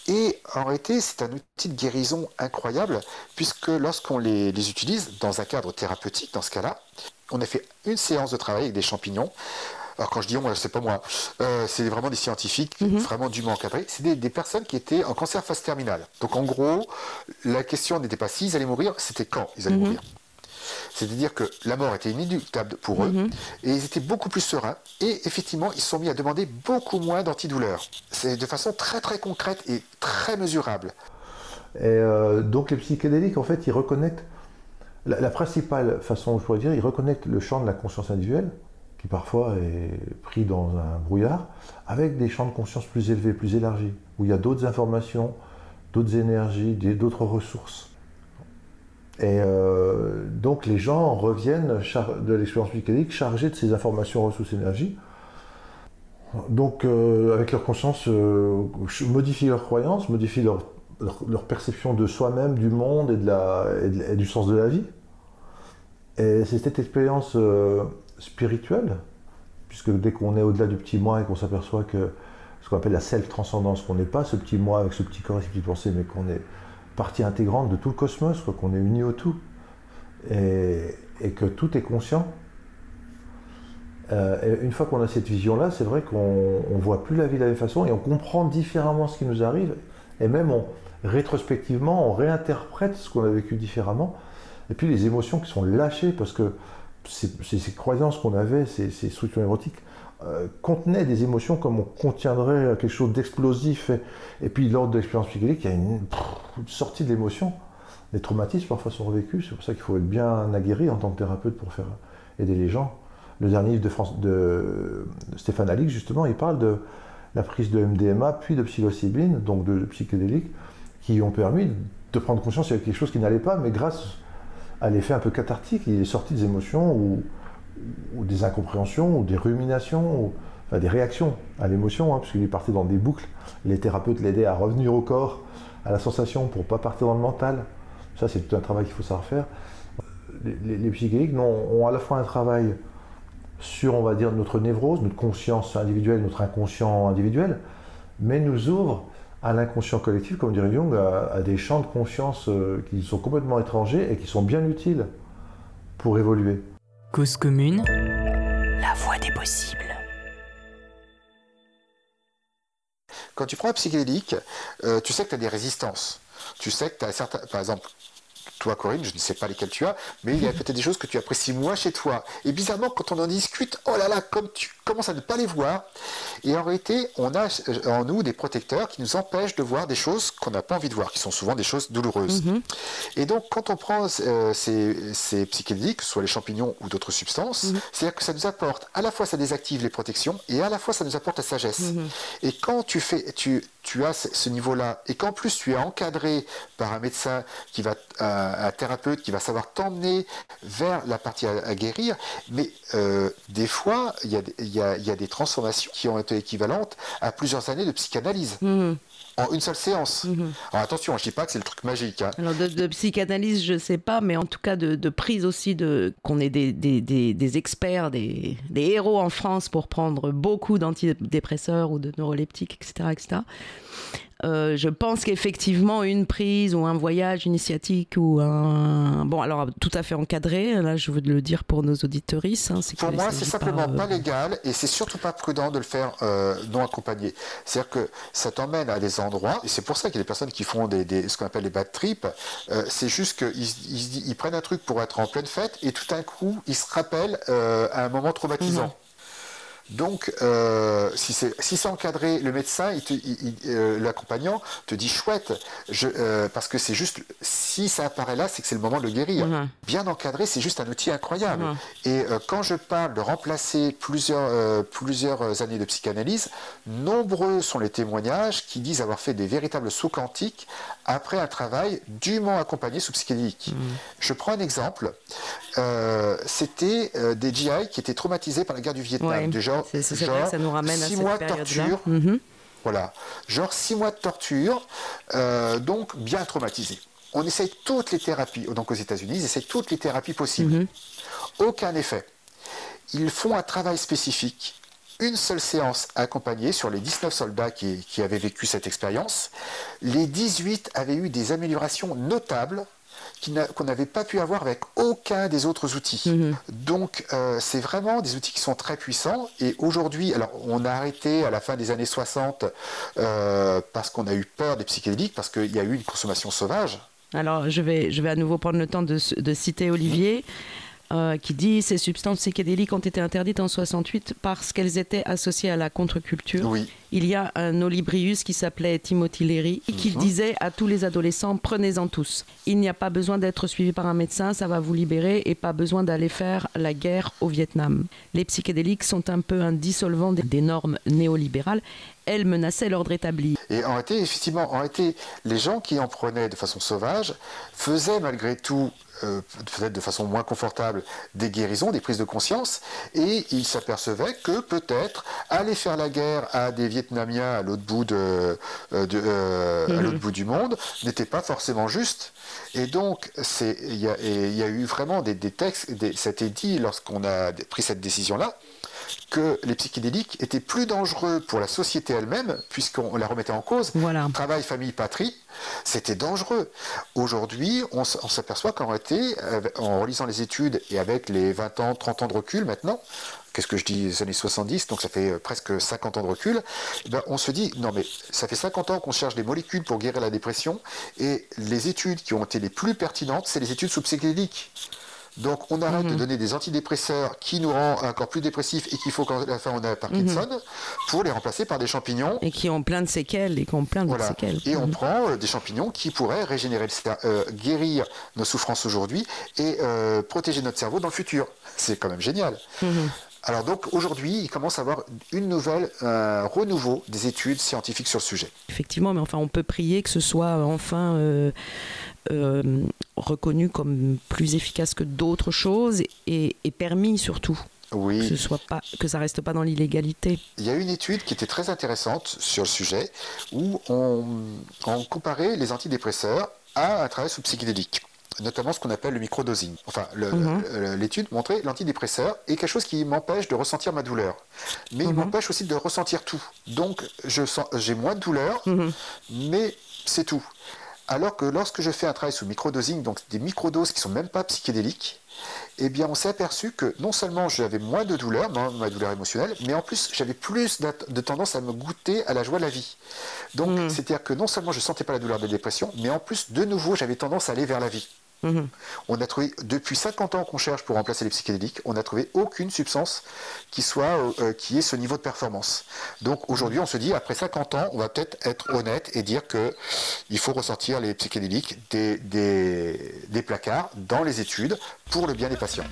Et en réalité, c'est un outil de guérison incroyable, puisque lorsqu'on les, les utilise dans un cadre thérapeutique, dans ce cas-là, on a fait une séance de travail avec des champignons. Alors quand je dis on, c'est pas moi, euh, c'est vraiment des scientifiques, vraiment dûment encadrés. C'est des, des personnes qui étaient en cancer phase terminale. Donc en gros, la question n'était pas s'ils allaient mourir, c'était quand ils allaient mourir. C'est-à-dire que la mort était inéluctable pour eux, et ils étaient beaucoup plus sereins, et effectivement, ils se sont mis à demander beaucoup moins d'antidouleurs. C'est de façon très très concrète et très mesurable. Et euh, donc les psychédéliques, en fait, ils reconnectent, la, principale façon, je pourrais dire, ils reconnectent le champ de la conscience individuelle, qui parfois est pris dans un brouillard, avec des champs de conscience plus élevés, plus élargis, où il y a d'autres informations, d'autres énergies, d'autres ressources. Et euh, donc les gens reviennent de l'expérience psychédélique chargés de ces informations, ressources, énergies. Donc euh, avec leur conscience, euh, modifient leurs croyances, modifient leur, perception de soi-même, du monde et du sens de la vie. Et c'est cette expérience euh, spirituelle, puisque dès qu'on est au-delà du petit moi et qu'on s'aperçoit que ce qu'on appelle la self-transcendance, qu'on n'est pas ce petit moi avec ce petit corps et ces petites pensées, mais qu'on est partie intégrante de tout le cosmos, qu'on est uni au tout, et, que tout est conscient. Euh, une fois qu'on a cette vision-là, c'est vrai qu'on ne voit plus la vie de la même façon et on comprend différemment ce qui nous arrive. Et même on, rétrospectivement, on réinterprète ce qu'on a vécu différemment. Et puis les émotions qui sont lâchées parce que ces, ces- ces croyances qu'on avait, ces, structures neurotiques, euh, contenaient des émotions comme on contiendrait quelque chose d'explosif. Et, puis lors de l'expérience psychédélique, il y a une, sortie de l'émotion. Les traumatismes parfois sont revécus. C'est pour ça qu'il faut être bien aguerri en tant que thérapeute pour faire aider les gens. Le dernier livre de, de- de Stéphane Alix, justement, il parle de la prise de MDMA puis de psilocybine, donc de psychédéliques, qui ont permis de prendre conscience qu'il y avait quelque chose qui n'allait pas, mais grâce à l'effet un peu cathartique, il est sorti des émotions ou, des incompréhensions ou des ruminations, ou, enfin des réactions à l'émotion, hein, puisqu'il est parti dans des boucles. Les thérapeutes l'aidaient à revenir au corps, à la sensation, pour pas partir dans le mental. Ça, c'est tout un travail qu'il faut savoir faire. Les, les, les non, ont à la fois un travail sur, on va dire, notre névrose, notre conscience individuelle, notre inconscient individuel, mais nous ouvrent à l'inconscient collectif, comme dirait Jung, à, à des champs de conscience euh, qui sont complètement étrangers et qui sont bien utiles pour évoluer. Cause commune, la voie des possibles. Quand tu prends un psychédélique, euh, tu sais que tu as des résistances. Tu sais que tu as certains. Par exemple, toi, Corinne, je ne sais pas lesquelles tu as, mais il y a peut-être des choses que tu apprécies moins chez toi. Et bizarrement, quand on en discute, oh là là, comme tu commences à ne pas les voir. Et en réalité, on a euh, en nous des protecteurs qui nous empêchent de voir des choses qu'on n'a pas envie de voir, qui sont souvent des choses douloureuses. Et donc, quand on prend euh, ces, ces psychédéliques, que ce soit les champignons ou d'autres substances, c'est-à-dire que ça nous apporte, à la fois ça désactive les protections, et à la fois ça nous apporte la sagesse. Et quand tu fais, tu, tu as ce, niveau-là, et qu'en plus tu es encadré par un médecin qui va, un, un thérapeute qui va savoir t'emmener vers la partie à, à guérir, mais euh, des fois, il y, a, il, y a, il y a des transformations qui ont été équivalentes à plusieurs années de psychanalyse. En une seule séance. Alors attention, je dis pas que c'est le truc magique. hein. Alors de, de psychanalyse, je sais pas, mais en tout cas de, de prise aussi, de qu'on ait des, des, des, des experts, des, des héros en France pour prendre beaucoup d'antidépresseurs ou de neuroleptiques, etc. etc. Euh, je pense qu'effectivement, une prise ou un voyage initiatique ou un. Bon, alors tout à fait encadré, là je veux le dire pour nos auditoristes. hein, Pour moi, c'est simplement euh, pas légal et c'est surtout pas prudent de le faire euh, non accompagné. C'est-à-dire que ça t'emmène à des endroits, et c'est pour ça qu'il y a des personnes qui font des, des- ce qu'on appelle les bad trips. Euh, c'est juste qu'ils ils, ils prennent un truc pour être en pleine fête et tout d'un coup, ils se rappellent euh, à un moment traumatisant. Donc, euh, si c'est si encadré, le médecin, il te- il- il- euh, l'accompagnant te dit chouette, je, euh, parce que c'est juste, si ça apparaît là, c'est que c'est le moment de le guérir. Bien encadré, c'est juste un outil incroyable. Et euh, quand je parle de remplacer plusieurs, plusieurs années de psychanalyse, nombreux sont les témoignages qui disent avoir fait des véritables sauts quantiques après un travail dûment accompagné sous psychédélique. Je prends un exemple. C'était des GI qui étaient traumatisés par la guerre du Vietnam. Ouais, genre, c'est- c'est vrai que genre ça nous ramène à six cette mois de torture. Mhm. Voilà, genre six mois de torture, euh, donc bien traumatisé. On essaye toutes les thérapies, donc aux États-Unis, ils essayent toutes les thérapies possibles. Mhm. Aucun effet. Ils font un travail spécifique, une seule séance accompagnée sur les 19 soldats qui, qui avaient vécu cette expérience. Les 18 avaient eu des améliorations notables qu'on n'avait pas pu avoir avec aucun des autres outils. Mhm. Donc euh, c'est vraiment des outils qui sont très puissants et aujourd'hui, alors on a arrêté à la fin des années 60 euh, parce qu'on a eu peur des psychédéliques, parce qu'il y a eu une consommation sauvage. Alors, je vais, je vais à nouveau prendre le temps de, de citer Olivier, euh, qui dit Ces substances psychédéliques ont été interdites en 68 parce qu'elles étaient associées à la contre-culture. Oui. Il y a un Olibrius qui s'appelait Timothy Leary qui Mhm. disait à tous les adolescents Prenez-en tous. Il n'y a pas besoin d'être suivi par un médecin, ça va vous libérer et pas besoin d'aller faire la guerre au Vietnam. Les psychédéliques sont un peu un dissolvant des- normes néolibérales. Elles menaçaient l'ordre établi. Et en réalité, effectivement, en réalité, les gens qui en prenaient de façon sauvage faisaient malgré tout, euh, peut-être de façon moins confortable, des guérisons, des prises de conscience, et ils s'apercevaient que peut-être aller faire la guerre à des Vietnamiens à l'autre bout, de, euh, de, euh, à l'autre bout du monde n'était pas forcément juste. Et donc, il y, a- et il y a eu vraiment des, des textes, des, ça a été dit lorsqu'on a pris cette décision-là, que les psychédéliques étaient plus dangereux pour la société elle-même, puisqu'on la remettait en cause. Voilà. Travail, famille, patrie, c'était dangereux. Aujourd'hui, on, s'aperçoit qu'en réalité, avec- en relisant les études et avec les 20 ans, 30 ans de recul maintenant, qu'est-ce que je dis, les années 70, donc ça fait euh, presque 50 ans de recul, eh ben, on se dit, non mais ça fait 50 ans qu'on cherche des molécules pour guérir la dépression, et les études qui ont été les plus pertinentes, c'est les études sous psychédéliques. Donc on arrête de donner des antidépresseurs qui nous rend encore plus dépressifs et qu'il faut qu'à la fin on ait Parkinson pour les remplacer par des champignons. Et qui ont plein de séquelles et qui ont plein de Voilà. séquelles. Et on Mhm. prend euh, des champignons qui pourraient régénérer, le euh, guérir nos souffrances aujourd'hui et euh, protéger notre cerveau dans le futur. C'est quand même génial. Mhm. Alors donc aujourd'hui, il commence à avoir une nouvelle, un renouveau des études scientifiques sur le sujet. Effectivement, mais enfin, on peut prier que ce soit enfin euh, euh, reconnu comme plus efficace que d'autres choses et, et permis surtout. Que ce soit pas, que ça reste pas dans l'illégalité. il y a une étude qui était très intéressante sur le sujet où on, on comparait les antidépresseurs à un travail sous psychédélique notamment ce qu'on appelle le microdosing. Enfin, Mhm. l'étude montrait l'antidépresseur est quelque chose qui m'empêche de ressentir ma douleur. Mais il Mhm. m'empêche aussi de ressentir tout. Donc, je sens, j'ai moins de douleur, Mhm. mais c'est tout. Alors que lorsque je fais un travail sous microdosing, donc des microdoses qui sont même pas psychédéliques, eh bien, on s'est aperçu que non seulement j'avais moins de douleur, ma ma douleur émotionnelle, mais en plus j'avais plus de tendance à me goûter à la joie de la vie. Donc, Mhm. c'est-à-dire que non seulement je sentais pas la douleur de la dépression, mais en plus, de nouveau, j'avais tendance à aller vers la vie. Mhm. On a trouvé, depuis 50 ans qu'on cherche pour remplacer les psychédéliques, on n'a trouvé aucune substance qui soit, euh, qui ait ce niveau de performance. Donc aujourd'hui, on se dit, après 50 ans, on va peut-être être honnête et dire que il faut ressortir les psychédéliques des placards dans les études pour le bien des patients.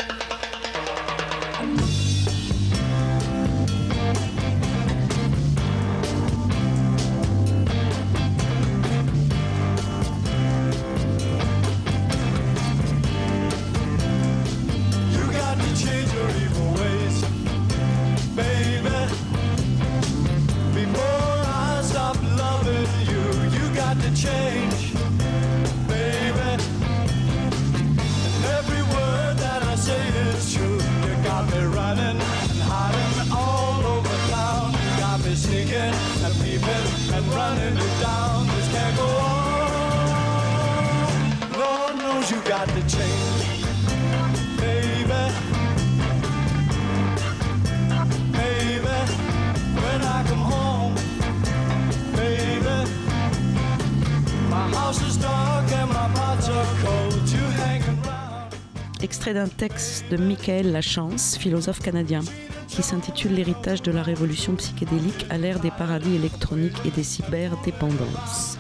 De Michael Lachance, philosophe canadien, qui s'intitule L'héritage de la révolution psychédélique à l'ère des paradis électroniques et des cyberdépendances.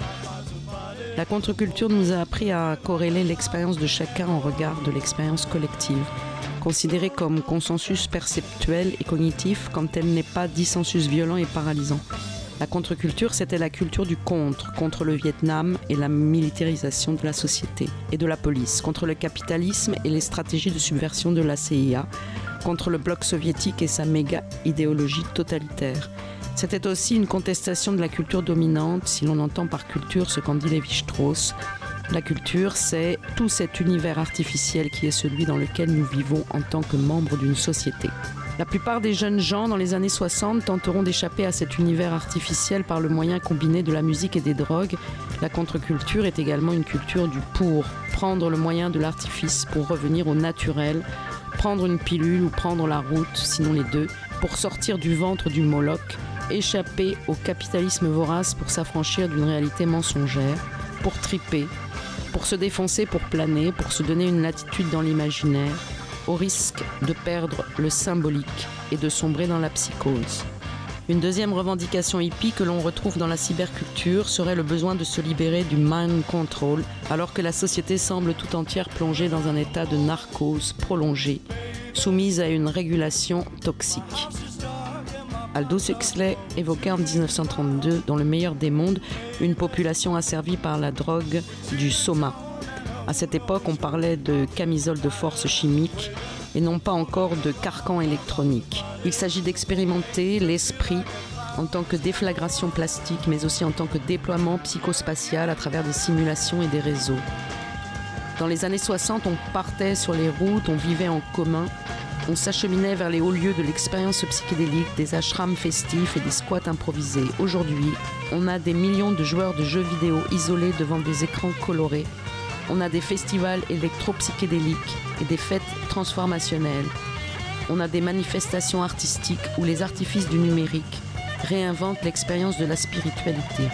La contre-culture nous a appris à corréler l'expérience de chacun en regard de l'expérience collective, considérée comme consensus perceptuel et cognitif quand elle n'est pas dissensus violent et paralysant. La contre-culture, c'était la culture du contre, contre le Vietnam et la militarisation de la société et de la police, contre le capitalisme et les stratégies de subversion de la CIA, contre le bloc soviétique et sa méga idéologie totalitaire. C'était aussi une contestation de la culture dominante, si l'on entend par culture ce qu'en dit Lévi-Strauss. La culture, c'est tout cet univers artificiel qui est celui dans lequel nous vivons en tant que membres d'une société. La plupart des jeunes gens dans les années 60 tenteront d'échapper à cet univers artificiel par le moyen combiné de la musique et des drogues. La contre-culture est également une culture du pour, prendre le moyen de l'artifice pour revenir au naturel, prendre une pilule ou prendre la route, sinon les deux, pour sortir du ventre du Moloch, échapper au capitalisme vorace pour s'affranchir d'une réalité mensongère, pour triper, pour se défoncer, pour planer, pour se donner une latitude dans l'imaginaire, au risque de perdre le symbolique et de sombrer dans la psychose. Une deuxième revendication hippie que l'on retrouve dans la cyberculture serait le besoin de se libérer du mind control, alors que la société semble tout entière plongée dans un état de narcose prolongée, soumise à une régulation toxique. Aldous Huxley évoquait en 1932, dans Le meilleur des mondes, une population asservie par la drogue du soma. À cette époque, on parlait de camisole de force chimique et non pas encore de carcan électronique. Il s'agit d'expérimenter l'esprit en tant que déflagration plastique, mais aussi en tant que déploiement psychospatial à travers des simulations et des réseaux. Dans les années 60, on partait sur les routes, on vivait en commun, on s'acheminait vers les hauts lieux de l'expérience psychédélique, des ashrams festifs et des squats improvisés. Aujourd'hui, on a des millions de joueurs de jeux vidéo isolés devant des écrans colorés. On a des festivals électro-psychédéliques et des fêtes transformationnelles. On a des manifestations artistiques où les artifices du numérique réinventent l'expérience de la spiritualité.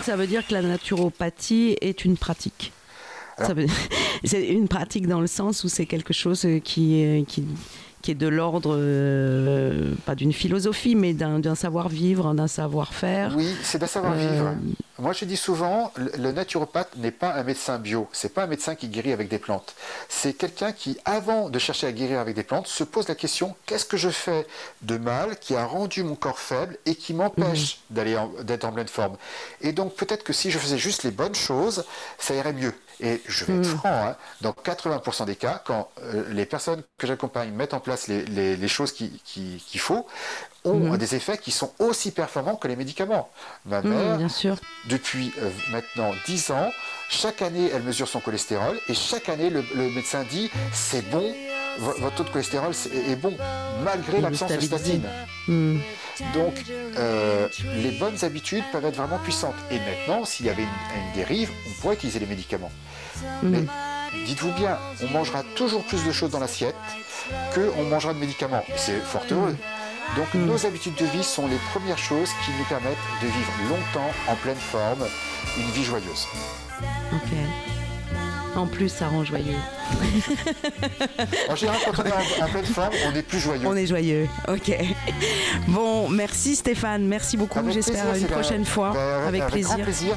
Donc ça veut dire que la naturopathie est une pratique. Veut- C'est une pratique dans le sens où c'est quelque chose qui, qui est de l'ordre, euh, pas d'une philosophie, mais d'un savoir-vivre, d'un savoir-faire. Oui, c'est d'un savoir-vivre. Moi, je dis souvent, le, naturopathe n'est pas un médecin bio. C'est pas un médecin qui guérit avec des plantes. C'est quelqu'un qui, avant de chercher à guérir avec des plantes, se pose la question qu'est-ce que je fais de mal qui a rendu mon corps faible et qui m'empêche d'aller en- d'être en pleine forme? Et donc, peut-être que si je faisais juste les bonnes choses, ça irait mieux. Et je vais être franc, hein, dans 80% des cas, quand euh, les personnes que j'accompagne mettent en place les, les- les choses qui- qui- qu'il faut, ont des effets qui sont aussi performants que les médicaments. Ma Mmh, mère, bien sûr. depuis euh, maintenant 10 ans, chaque année, elle mesure son cholestérol et chaque année, le, le médecin dit c'est bon, votre taux de cholestérol est bon, malgré l'absence de statine. Hmm. Donc, euh, les bonnes habitudes peuvent être vraiment puissantes. Et maintenant, s'il y avait une, une dérive, on pourrait utiliser les médicaments. Mais dites-vous bien, on mangera toujours plus de choses dans l'assiette qu'on mangera de médicaments. C'est fort heureux. Donc, nos habitudes de vie sont les premières choses qui nous permettent de vivre longtemps, en pleine forme, une vie joyeuse. Ok. En plus, ça rend joyeux. En général, quand on est en pleine forme, on est plus joyeux. On est joyeux. Ok. Bon, merci Stéphane. Merci beaucoup. Avec J'espère une c'est la- prochaine fois. Ben, avec grand plaisir. plaisir.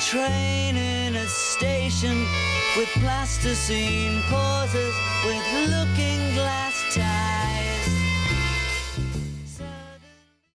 Train in a station with plasticine pauses with looking glass ties.